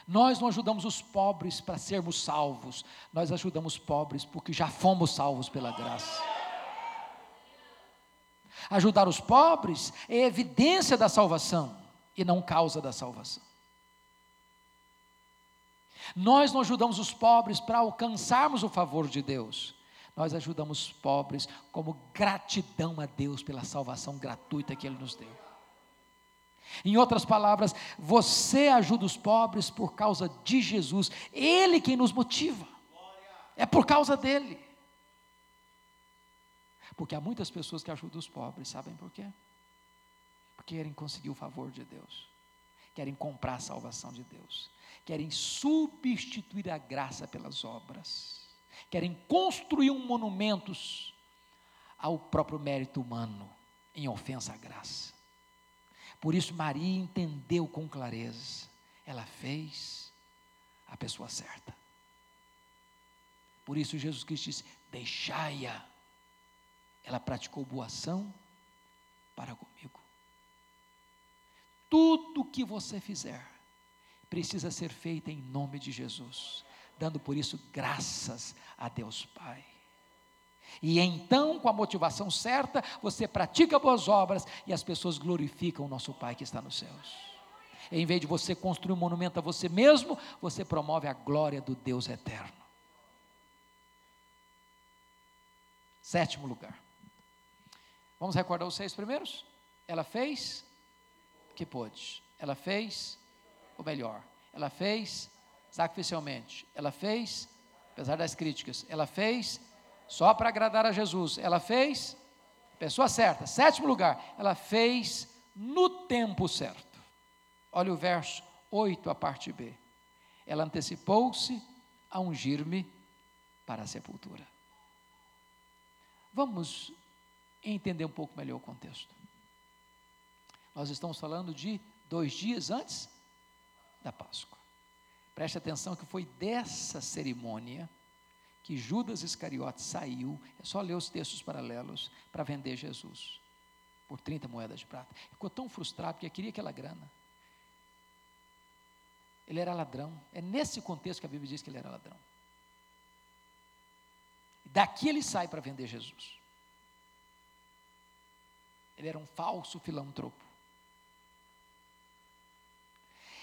Nós não ajudamos os pobres para sermos salvos, nós ajudamos os pobres porque já fomos salvos pela graça. Ajudar os pobres é evidência da salvação e não causa da salvação. Nós não ajudamos os pobres para alcançarmos o favor de Deus. Nós ajudamos os pobres como gratidão a Deus pela salvação gratuita que Ele nos deu. Em outras palavras, você ajuda os pobres por causa de Jesus, Ele quem nos motiva, é por causa dele. Porque há muitas pessoas que ajudam os pobres, sabem por quê? Porque querem conseguir o favor de Deus, querem comprar a salvação de Deus, querem substituir a graça pelas obras, querem construir um monumento ao próprio mérito humano, em ofensa à graça. Por isso, Maria entendeu com clareza, ela fez a pessoa certa. Por isso, Jesus Cristo disse: Deixai-a ela praticou boa ação para comigo. Tudo que você fizer precisa ser feito em nome de Jesus, dando por isso graças a Deus Pai. E então, com a motivação certa, você pratica boas obras e as pessoas glorificam o nosso Pai que está nos céus. Em vez de você construir um monumento a você mesmo, você promove a glória do Deus eterno. Sétimo lugar. Vamos recordar os seis primeiros? Ela fez o que pôde. Ela fez o melhor. Ela fez sacrificialmente. Ela fez, apesar das críticas, ela fez só para agradar a Jesus. Ela fez, pessoa certa. Sétimo lugar, ela fez no tempo certo. Olha o verso 8, a parte B. Ela antecipou-se a ungir-me para a sepultura. Vamos entender um pouco melhor o contexto. Nós estamos falando de dois dias antes da Páscoa. Preste atenção que foi dessa cerimônia que Judas Iscariote saiu, é só ler os textos paralelos, para vender Jesus por 30 moedas de prata. Ficou tão frustrado porque queria aquela grana. Ele era ladrão. É nesse contexto que a Bíblia diz que ele era ladrão. Daqui ele sai para vender Jesus. Ele era um falso filantropo.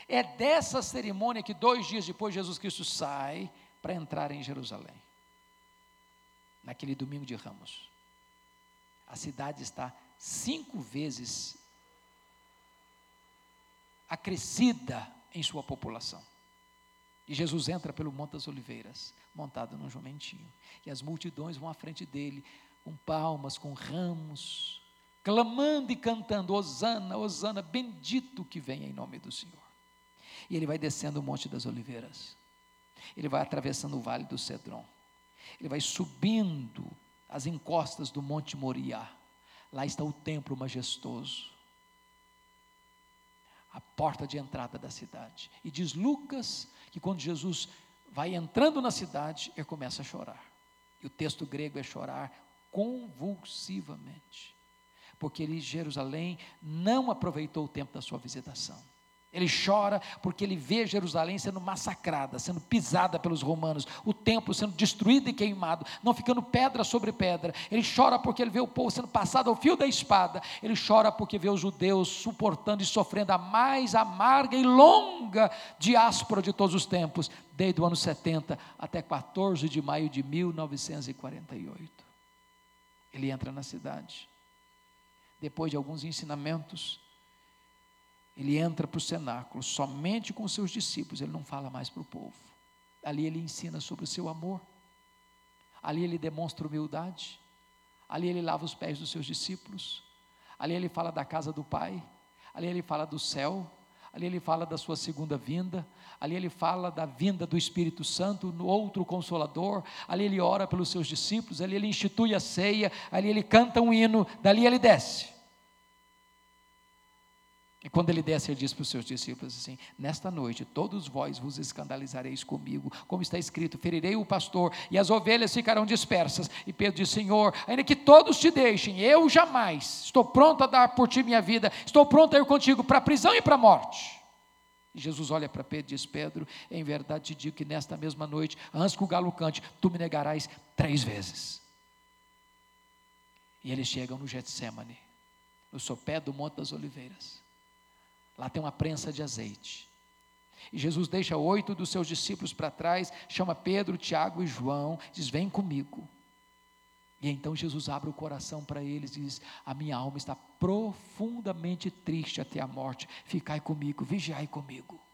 É dessa cerimônia que dois dias depois Jesus Cristo sai para entrar em Jerusalém naquele domingo de ramos. A cidade está cinco vezes acrescida em sua população. E Jesus entra pelo Monte das Oliveiras, montado num jumentinho. E as multidões vão à frente dele, com palmas, com ramos, clamando e cantando: Hosana, Hosana, bendito que vem em nome do Senhor. E ele vai descendo o Monte das Oliveiras. Ele vai atravessando o Vale do Cedron. Ele vai subindo as encostas do Monte Moriá. Lá está o templo majestoso. A porta de entrada da cidade. E diz Lucas que quando Jesus vai entrando na cidade, ele começa a chorar. E o texto grego é chorar convulsivamente. Porque ele, Jerusalém, não aproveitou o tempo da sua visitação. Ele chora porque ele vê Jerusalém sendo massacrada, sendo pisada pelos romanos, o templo sendo destruído e queimado, não ficando pedra sobre pedra. Ele chora porque ele vê o povo sendo passado ao fio da espada. Ele chora porque vê os judeus suportando e sofrendo a mais amarga e longa diáspora de todos os tempos, desde o ano 70 até 14 de maio de 1948. Ele entra na cidade. Depois de alguns ensinamentos, ele entra para o cenáculo somente com seus discípulos, ele não fala mais para o povo. Ali ele ensina sobre o seu amor, ali ele demonstra humildade, ali ele lava os pés dos seus discípulos, ali ele fala da casa do Pai, ali ele fala do céu, ali ele fala da sua segunda vinda, ali ele fala da vinda do Espírito Santo, no outro consolador, ali ele ora pelos seus discípulos, ali ele institui a ceia, ali ele canta um hino, dali ele desce. E quando ele desce, ele diz para os seus discípulos assim: Nesta noite, todos vós vos escandalizareis comigo, como está escrito: ferirei o pastor e as ovelhas ficarão dispersas. E Pedro diz: Senhor, ainda que todos te deixem, eu jamais estou pronto a dar por ti minha vida, estou pronto a ir contigo para a prisão e para a morte. E Jesus olha para Pedro e diz: Pedro, em verdade te digo que nesta mesma noite, antes que o galo cante, tu me negarás três vezes. E eles chegam no Getsemane, no sopé do Monte das Oliveiras. Lá tem uma prensa de azeite. E Jesus deixa oito dos seus discípulos para trás, chama Pedro, Tiago e João, diz: Vem comigo. E então Jesus abre o coração para eles e diz: A minha alma está profundamente triste até a morte. Ficai comigo, vigiai comigo.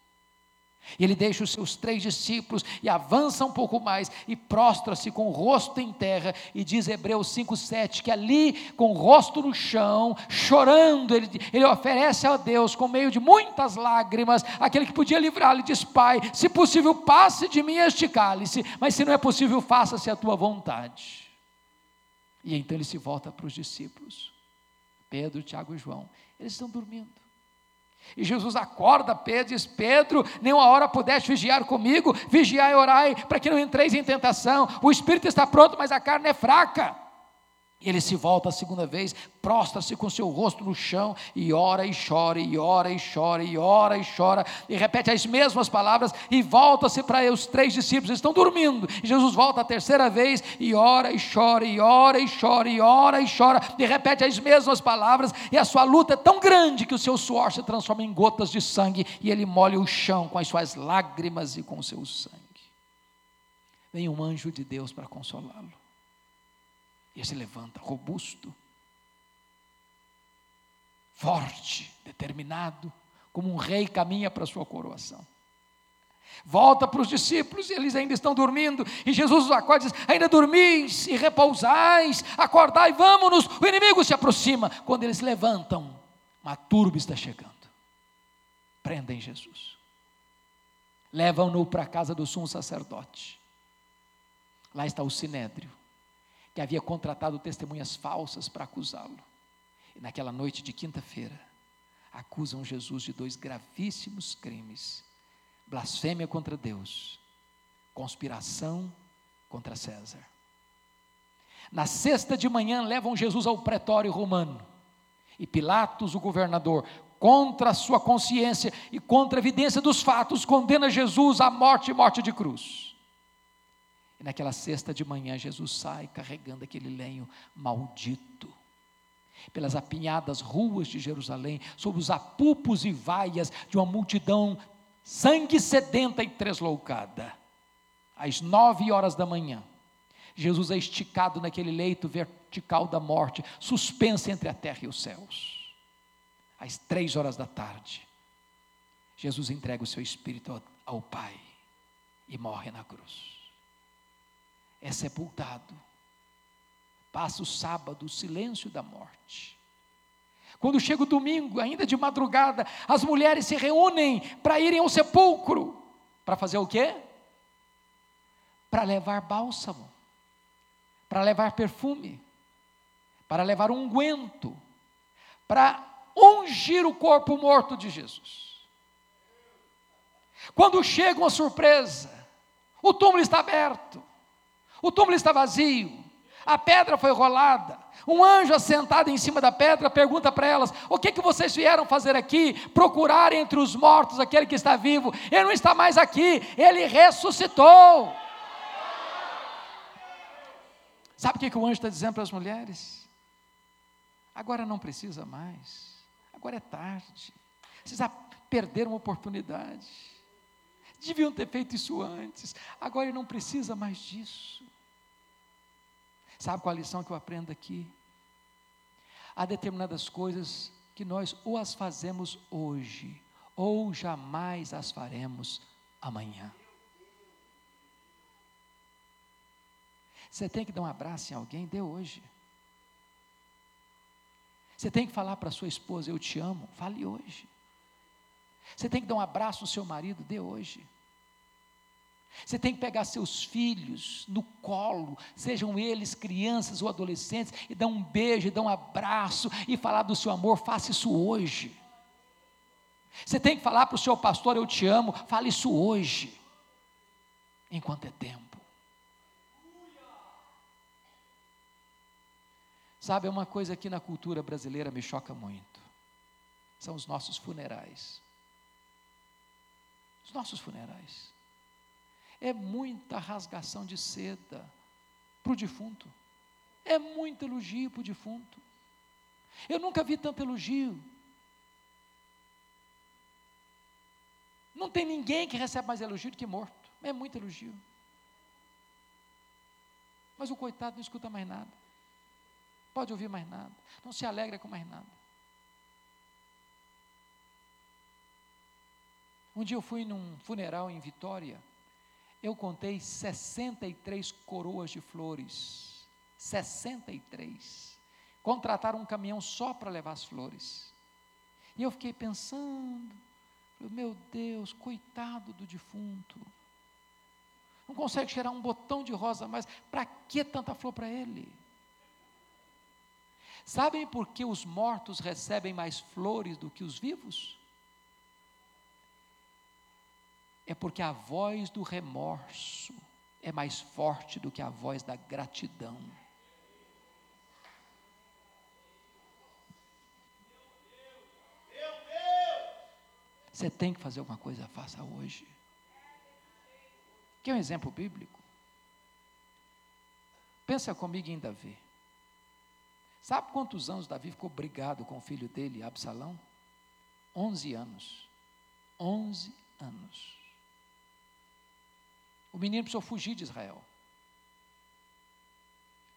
E ele deixa os seus três discípulos e avança um pouco mais e prostra-se com o rosto em terra. E diz Hebreus 5,7 que ali, com o rosto no chão, chorando, ele, ele oferece a Deus, com meio de muitas lágrimas, aquele que podia livrá-lo, diz: Pai, se possível, passe de mim este cálice, mas se não é possível, faça-se a tua vontade. E então ele se volta para os discípulos, Pedro, Tiago e João, eles estão dormindo. E Jesus acorda Pedro e diz: Pedro, nenhuma hora pudeste vigiar comigo, vigiai e orai, para que não entreis em tentação. O espírito está pronto, mas a carne é fraca. Ele se volta a segunda vez, prostra-se com seu rosto no chão e ora e chora, e ora e chora, e ora e chora, e repete as mesmas palavras e volta-se para os três discípulos, estão dormindo. E Jesus volta a terceira vez e ora e chora, e ora e chora, e ora e chora, e repete as mesmas palavras, e a sua luta é tão grande que o seu suor se transforma em gotas de sangue e ele molha o chão com as suas lágrimas e com o seu sangue. Vem um anjo de Deus para consolá-lo. E ele se levanta robusto, forte, determinado, como um rei caminha para a sua coroação. Volta para os discípulos, e eles ainda estão dormindo, e Jesus os acorda e diz: Ainda dormis e repousais, acordai, vamos-nos, o inimigo se aproxima. Quando eles levantam, uma turba está chegando. Prendem Jesus, levam-no para a casa do sumo sacerdote. Lá está o sinédrio que havia contratado testemunhas falsas para acusá-lo. E naquela noite de quinta-feira, acusam Jesus de dois gravíssimos crimes: blasfêmia contra Deus, conspiração contra César. Na sexta de manhã, levam Jesus ao pretório romano. E Pilatos, o governador, contra a sua consciência e contra a evidência dos fatos, condena Jesus à morte e morte de cruz. Naquela sexta de manhã, Jesus sai carregando aquele lenho maldito pelas apinhadas ruas de Jerusalém, sob os apupos e vaias de uma multidão sangue sedenta e tresloucada. Às nove horas da manhã, Jesus é esticado naquele leito vertical da morte, suspenso entre a terra e os céus. Às três horas da tarde, Jesus entrega o seu espírito ao Pai e morre na cruz é sepultado. Passa o sábado, o silêncio da morte. Quando chega o domingo, ainda de madrugada, as mulheres se reúnem para irem ao sepulcro. Para fazer o quê? Para levar bálsamo, para levar perfume, para levar unguento, para ungir o corpo morto de Jesus. Quando chega uma surpresa, o túmulo está aberto, o túmulo está vazio, a pedra foi rolada. Um anjo assentado em cima da pedra pergunta para elas: O que, que vocês vieram fazer aqui? Procurar entre os mortos aquele que está vivo. Ele não está mais aqui, ele ressuscitou. Sabe o que, que o anjo está dizendo para as mulheres? Agora não precisa mais, agora é tarde. Vocês perderam uma oportunidade. Deviam ter feito isso antes, agora não precisa mais disso. Sabe qual a lição que eu aprendo aqui? Há determinadas coisas que nós ou as fazemos hoje, ou jamais as faremos amanhã. Você tem que dar um abraço em alguém, dê hoje. Você tem que falar para sua esposa, eu te amo, fale hoje. Você tem que dar um abraço no seu marido, dê hoje. Você tem que pegar seus filhos no colo, sejam eles crianças ou adolescentes, e dar um beijo, e dar um abraço, e falar do seu amor, faça isso hoje. Você tem que falar para o seu pastor, eu te amo, fale isso hoje, enquanto é tempo. Sabe, é uma coisa que na cultura brasileira me choca muito. São os nossos funerais. Os nossos funerais é muita rasgação de seda para o defunto. É muito elogio para o defunto. Eu nunca vi tanto elogio. Não tem ninguém que recebe mais elogio do que morto. É muito elogio. Mas o coitado não escuta mais nada. Pode ouvir mais nada. Não se alegra com mais nada. Um dia eu fui num funeral em Vitória eu contei 63 coroas de flores. 63. Contrataram um caminhão só para levar as flores. E eu fiquei pensando, meu Deus, coitado do defunto. Não consegue cheirar um botão de rosa mais. Para que tanta flor para ele? Sabem por que os mortos recebem mais flores do que os vivos? é porque a voz do remorso é mais forte do que a voz da gratidão. Você tem que fazer alguma coisa, faça hoje. Que é um exemplo bíblico. Pensa comigo em Davi. Sabe quantos anos Davi ficou brigado com o filho dele, Absalão? Onze anos. Onze anos. O menino precisou fugir de Israel.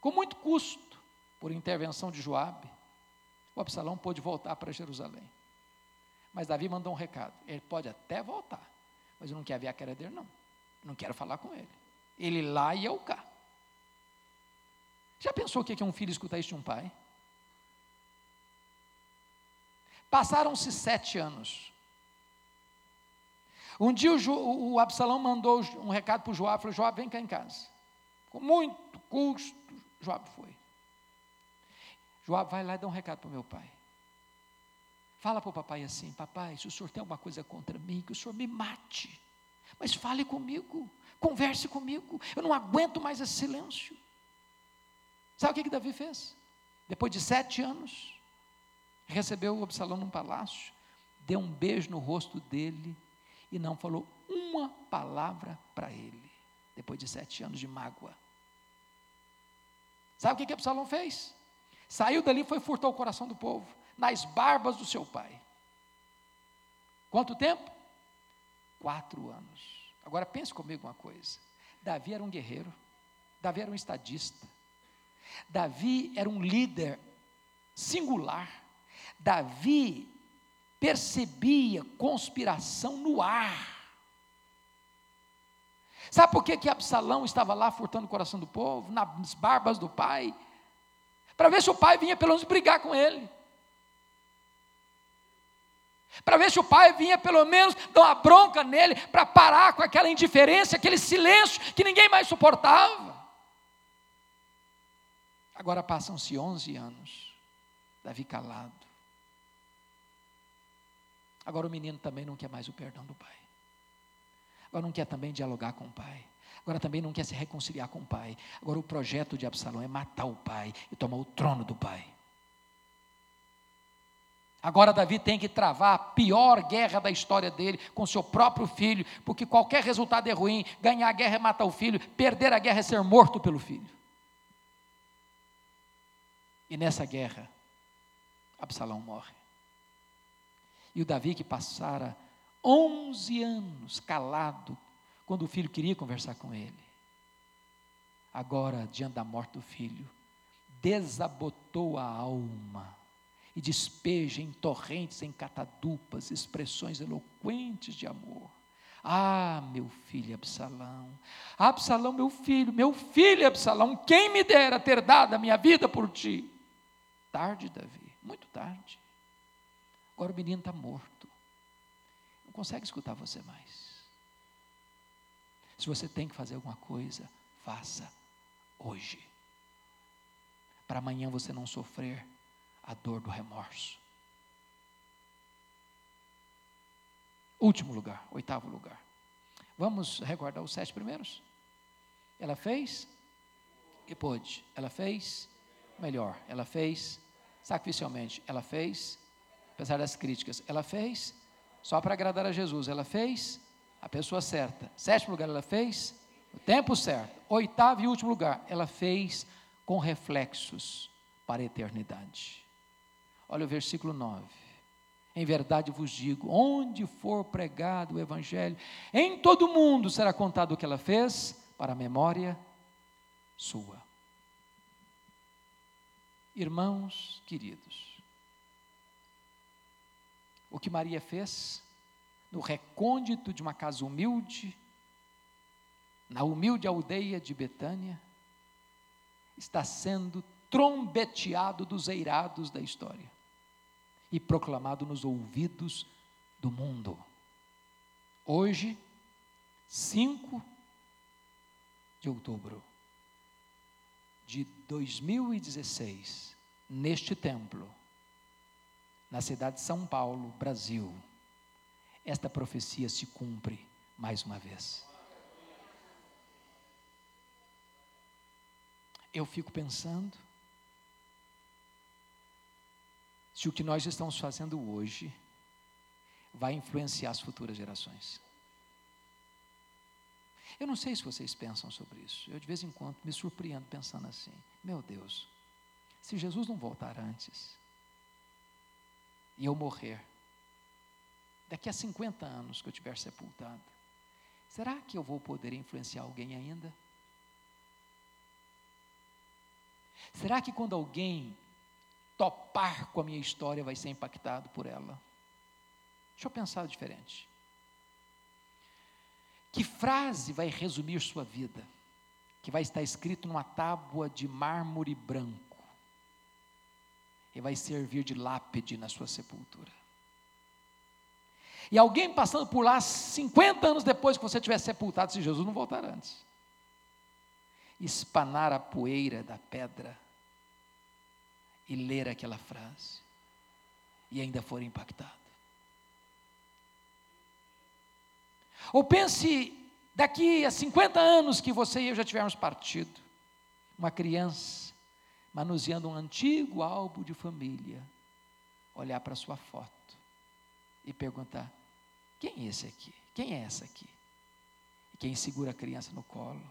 Com muito custo, por intervenção de Joabe, o Absalão pôde voltar para Jerusalém. Mas Davi mandou um recado: ele pode até voltar, mas eu não quero ver a cara dele, não. Não quero falar com ele. Ele lá e eu cá. Já pensou o que é um filho escutar isso de um pai? Passaram-se sete anos. Um dia o, o Absalão mandou um recado para o Joab, falou, Joab, vem cá em casa. Com muito custo, Joab foi. Joab vai lá e dá um recado para o meu pai. Fala para o papai assim: Papai, se o senhor tem alguma coisa contra mim, que o senhor me mate. Mas fale comigo, converse comigo. Eu não aguento mais esse silêncio. Sabe o que, que Davi fez? Depois de sete anos, recebeu o Absalão num palácio, deu um beijo no rosto dele e não falou uma palavra para ele, depois de sete anos de mágoa. Sabe o que, que Absalão fez? Saiu dali e foi furtar o coração do povo nas barbas do seu pai. Quanto tempo? Quatro anos. Agora pense comigo uma coisa: Davi era um guerreiro, Davi era um estadista, Davi era um líder singular, Davi percebia conspiração no ar. Sabe por que, que Absalão estava lá furtando o coração do povo, nas barbas do pai? Para ver se o pai vinha pelo menos brigar com ele para ver se o pai vinha pelo menos dar uma bronca nele, para parar com aquela indiferença, aquele silêncio que ninguém mais suportava. Agora passam-se 11 anos, Davi calado. Agora o menino também não quer mais o perdão do pai. Agora não quer também dialogar com o pai. Agora também não quer se reconciliar com o pai. Agora o projeto de Absalão é matar o pai e tomar o trono do pai. Agora Davi tem que travar a pior guerra da história dele com seu próprio filho, porque qualquer resultado é ruim. Ganhar a guerra é matar o filho, perder a guerra é ser morto pelo filho. E nessa guerra, Absalão morre. E o Davi que passara 11 anos calado, quando o filho queria conversar com ele. Agora, diante da morte do filho, desabotou a alma e despeja em torrentes, em catadupas, expressões eloquentes de amor. Ah, meu filho Absalão, Absalão, meu filho, meu filho Absalão, quem me dera ter dado a minha vida por ti? Tarde, Davi, muito tarde. Agora o menino está morto, não consegue escutar você mais. Se você tem que fazer alguma coisa, faça hoje, para amanhã você não sofrer a dor do remorso. Último lugar, oitavo lugar. Vamos recordar os sete primeiros? Ela fez e pôde. Ela fez melhor. Ela fez sacrificialmente. Ela fez, apesar das críticas, ela fez só para agradar a Jesus. Ela fez a pessoa certa. Sétimo lugar, ela fez o tempo certo. Oitavo e último lugar, ela fez com reflexos para a eternidade. Olha o versículo 9. Em verdade vos digo: onde for pregado o Evangelho, em todo o mundo será contado o que ela fez, para a memória sua. Irmãos queridos, o que Maria fez no recôndito de uma casa humilde, na humilde aldeia de Betânia, está sendo trombeteado dos eirados da história e proclamado nos ouvidos do mundo. Hoje, 5 de outubro de 2016, neste templo, na cidade de São Paulo, Brasil, esta profecia se cumpre mais uma vez. Eu fico pensando, se o que nós estamos fazendo hoje vai influenciar as futuras gerações. Eu não sei se vocês pensam sobre isso. Eu de vez em quando me surpreendo pensando assim: meu Deus, se Jesus não voltar antes e eu morrer, daqui a 50 anos que eu tiver sepultado, será que eu vou poder influenciar alguém ainda? Será que quando alguém topar com a minha história vai ser impactado por ela? Deixa eu pensar diferente. Que frase vai resumir sua vida? Que vai estar escrito numa tábua de mármore branco e vai servir de lápide na sua sepultura. E alguém passando por lá 50 anos depois que você tiver sepultado, se Jesus não voltar antes, espanar a poeira da pedra e ler aquela frase e ainda for impactado. Ou pense daqui a 50 anos que você e eu já tivermos partido, uma criança manuseando um antigo álbum de família, olhar para sua foto e perguntar: quem é esse aqui? Quem é essa aqui? E quem segura a criança no colo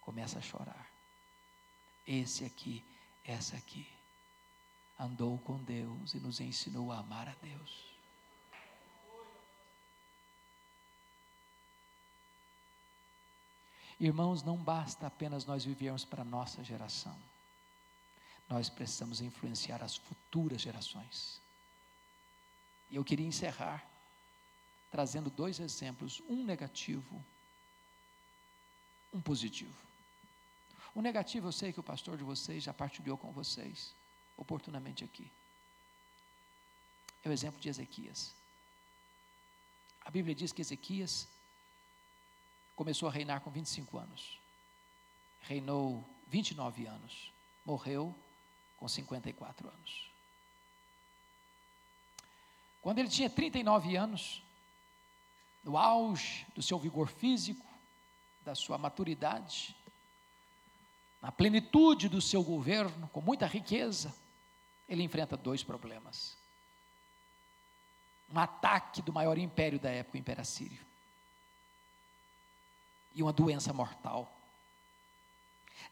começa a chorar. Esse aqui, essa aqui, andou com Deus e nos ensinou a amar a Deus. Irmãos, não basta apenas nós vivermos para a nossa geração, nós precisamos influenciar as futuras gerações. E eu queria encerrar trazendo dois exemplos, um negativo, um positivo. O negativo eu sei que o pastor de vocês já partilhou com vocês oportunamente aqui. É o exemplo de Ezequias. A Bíblia diz que Ezequias começou a reinar com 25 anos. Reinou 29 anos. Morreu com 54 anos. Quando ele tinha 39 anos, no auge do seu vigor físico, da sua maturidade, na plenitude do seu governo, com muita riqueza, ele enfrenta dois problemas. Um ataque do maior império da época, o Império Assírio. E uma doença mortal.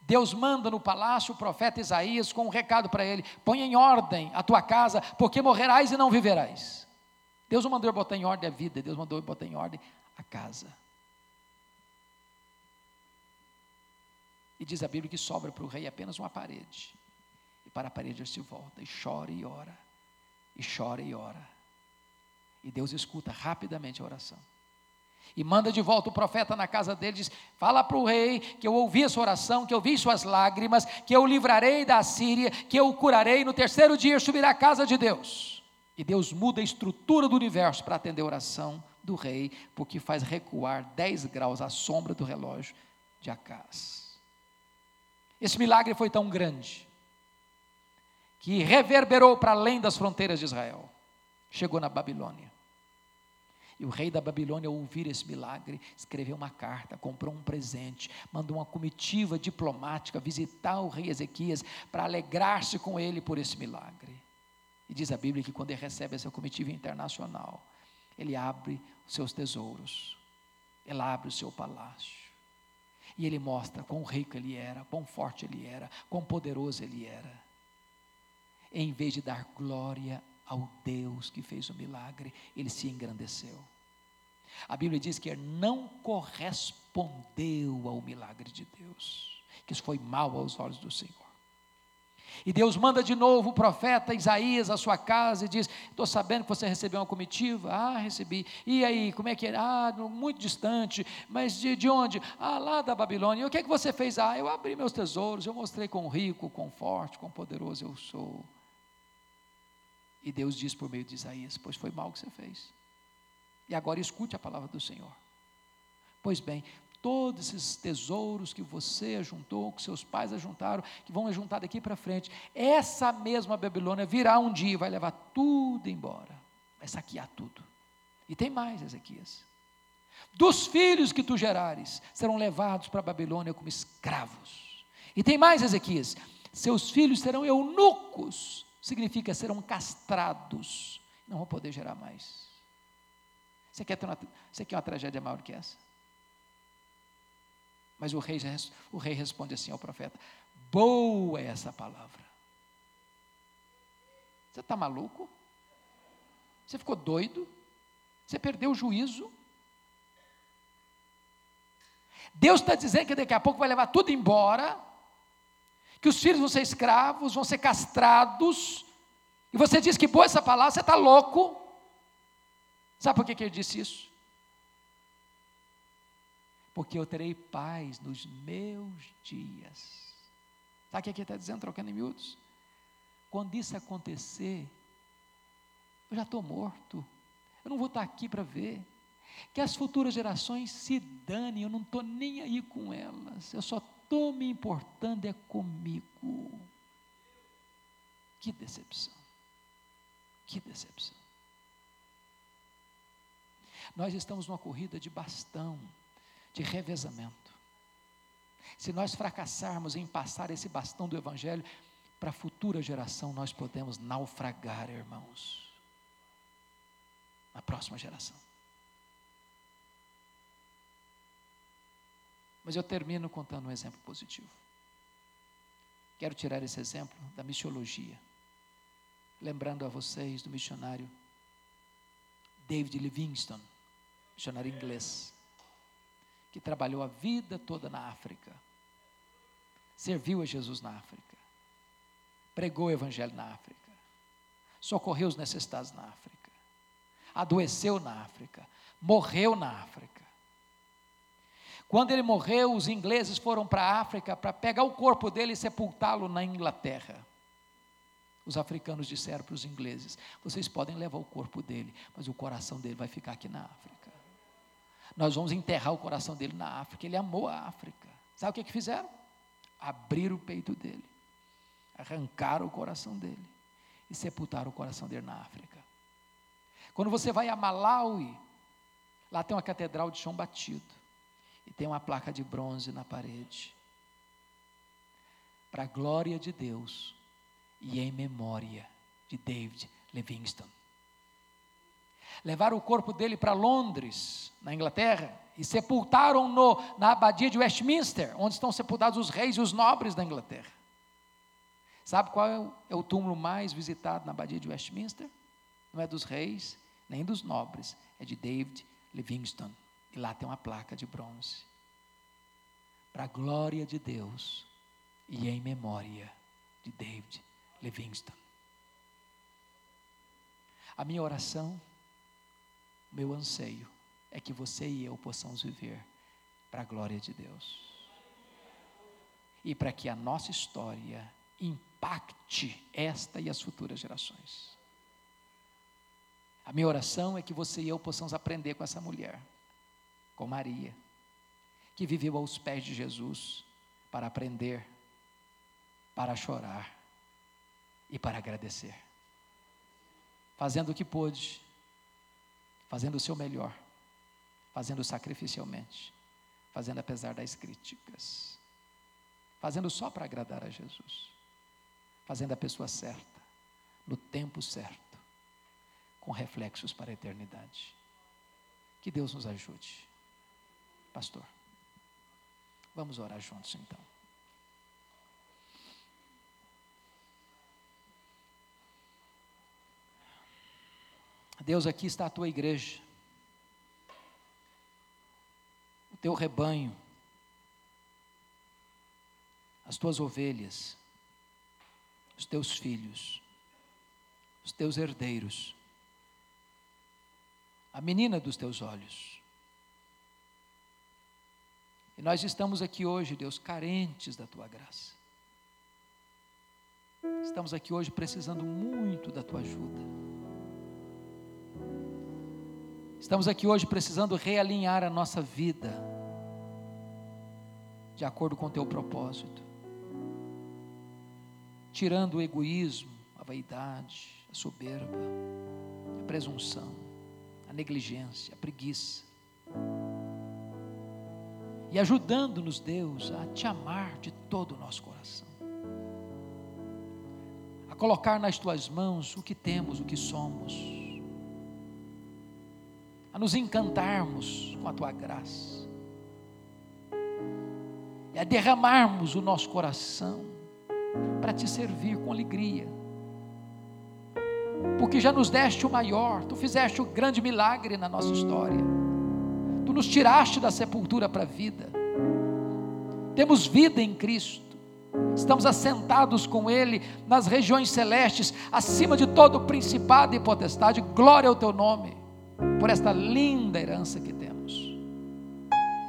Deus manda no palácio o profeta Isaías com um recado para ele: põe em ordem a tua casa, porque morrerás e não viverás. Deus não mandou botar em ordem a vida, Deus mandou botar em ordem a casa. E diz a Bíblia que sobra para o rei apenas uma parede para a parede ele se volta e chora e ora, e chora e ora. E Deus escuta rapidamente a oração. E manda de volta o profeta na casa dele, diz: Fala para o rei que eu ouvi a sua oração, que eu vi suas lágrimas, que eu livrarei da Síria, que eu o curarei, no terceiro dia subirá à casa de Deus. E Deus muda a estrutura do universo para atender a oração do rei, porque faz recuar 10 graus a sombra do relógio de Acás. Esse milagre foi tão grande que reverberou para além das fronteiras de Israel. Chegou na Babilônia. E o rei da Babilônia, ao ouvir esse milagre, escreveu uma carta, comprou um presente, mandou uma comitiva diplomática visitar o rei Ezequias para alegrar-se com ele por esse milagre. E diz a Bíblia que quando ele recebe essa comitiva internacional, ele abre os seus tesouros, ele abre o seu palácio. E ele mostra quão rico ele era, quão forte ele era, quão poderoso ele era em vez de dar glória ao Deus que fez o milagre, ele se engrandeceu. A Bíblia diz que ele não correspondeu ao milagre de Deus, que isso foi mal aos olhos do Senhor. E Deus manda de novo o profeta Isaías à sua casa e diz: Estou sabendo que você recebeu uma comitiva. Ah, recebi. E aí, como é que é? Ah, muito distante. Mas de, de onde? Ah, lá da Babilônia. E o que é que você fez? Ah, eu abri meus tesouros, eu mostrei quão rico, quão forte, quão poderoso eu sou. E Deus diz por meio de Isaías: Pois foi mal que você fez. E agora escute a palavra do Senhor. Pois bem, todos esses tesouros que você ajuntou, que seus pais ajuntaram, que vão ajuntar daqui para frente, essa mesma Babilônia virá um dia e vai levar tudo embora, vai saquear tudo. E tem mais, Ezequias. Dos filhos que tu gerares serão levados para a Babilônia como escravos. E tem mais, Ezequias. Seus filhos serão eunucos significa serão castrados, não vão poder gerar mais. Você quer, ter uma, você quer uma tragédia maior que essa? Mas o rei, o rei responde assim ao profeta: Boa é essa palavra. Você está maluco? Você ficou doido? Você perdeu o juízo? Deus está dizendo que daqui a pouco vai levar tudo embora, que os filhos vão ser escravos, vão ser castrados, e você diz que boa essa palavra, você está louco. Sabe por que, que ele disse isso? Porque eu terei paz nos meus dias. Sabe o que ele está dizendo, trocando em miúdos? Quando isso acontecer, eu já estou morto. Eu não vou estar aqui para ver. Que as futuras gerações se danem, eu não estou nem aí com elas. Eu só estou me importando é comigo. Que decepção. Que decepção. Nós estamos numa corrida de bastão, de revezamento. Se nós fracassarmos em passar esse bastão do Evangelho para a futura geração, nós podemos naufragar, irmãos. Na próxima geração. Mas eu termino contando um exemplo positivo. Quero tirar esse exemplo da missiologia, lembrando a vocês do missionário David Livingstone, missionário inglês, que trabalhou a vida toda na África, serviu a Jesus na África, pregou o Evangelho na África, socorreu os necessitados na África, adoeceu na África, morreu na África. Quando ele morreu, os ingleses foram para a África para pegar o corpo dele e sepultá-lo na Inglaterra. Os africanos disseram para os ingleses: vocês podem levar o corpo dele, mas o coração dele vai ficar aqui na África. Nós vamos enterrar o coração dele na África. Ele amou a África. Sabe o que, que fizeram? Abriram o peito dele, arrancaram o coração dele e sepultaram o coração dele na África. Quando você vai a Malawi, lá tem uma catedral de chão batido. E tem uma placa de bronze na parede. Para a glória de Deus e em memória de David Livingstone. Levaram o corpo dele para Londres, na Inglaterra, e sepultaram-no na abadia de Westminster, onde estão sepultados os reis e os nobres da Inglaterra. Sabe qual é o, é o túmulo mais visitado na abadia de Westminster? Não é dos reis, nem dos nobres, é de David Livingstone. E lá tem uma placa de bronze. Para a glória de Deus e em memória de David Livingstone. A minha oração, meu anseio, é que você e eu possamos viver para a glória de Deus. E para que a nossa história impacte esta e as futuras gerações. A minha oração é que você e eu possamos aprender com essa mulher com Maria, que viveu aos pés de Jesus para aprender, para chorar e para agradecer. Fazendo o que pôde, fazendo o seu melhor, fazendo sacrificialmente, fazendo apesar das críticas, fazendo só para agradar a Jesus, fazendo a pessoa certa, no tempo certo, com reflexos para a eternidade. Que Deus nos ajude pastor. Vamos orar juntos então. Deus, aqui está a tua igreja, o teu rebanho, as tuas ovelhas, os teus filhos, os teus herdeiros, a menina dos teus olhos. E nós estamos aqui hoje, Deus, carentes da tua graça. Estamos aqui hoje precisando muito da tua ajuda. Estamos aqui hoje precisando realinhar a nossa vida de acordo com o teu propósito. Tirando o egoísmo, a vaidade, a soberba, a presunção, a negligência, a preguiça. E ajudando-nos, Deus, a te amar de todo o nosso coração, a colocar nas tuas mãos o que temos, o que somos, a nos encantarmos com a tua graça, e a derramarmos o nosso coração para te servir com alegria, porque já nos deste o maior, tu fizeste o grande milagre na nossa história, tu nos tiraste da sepultura para a vida, temos vida em Cristo, estamos assentados com Ele nas regiões celestes, acima de todo principado e potestade, glória ao Teu nome, por esta linda herança que temos.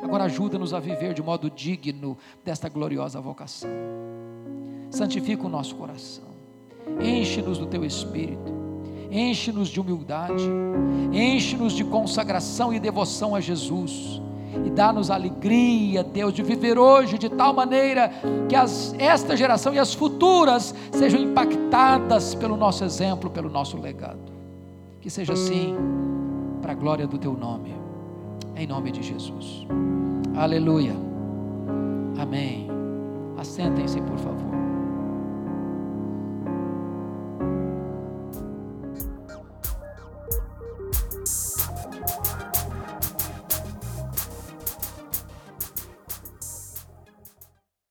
Agora ajuda-nos a viver de modo digno desta gloriosa vocação. Santifica o nosso coração, enche-nos do Teu Espírito, enche-nos de humildade, enche-nos de consagração e devoção a Jesus e dá-nos alegria, Deus, de viver hoje de tal maneira que as, esta geração e as futuras sejam impactadas pelo nosso exemplo, pelo nosso legado. Que seja assim, para a glória do Teu nome, em nome de Jesus. Aleluia. Amém. Assentem-se, por favor.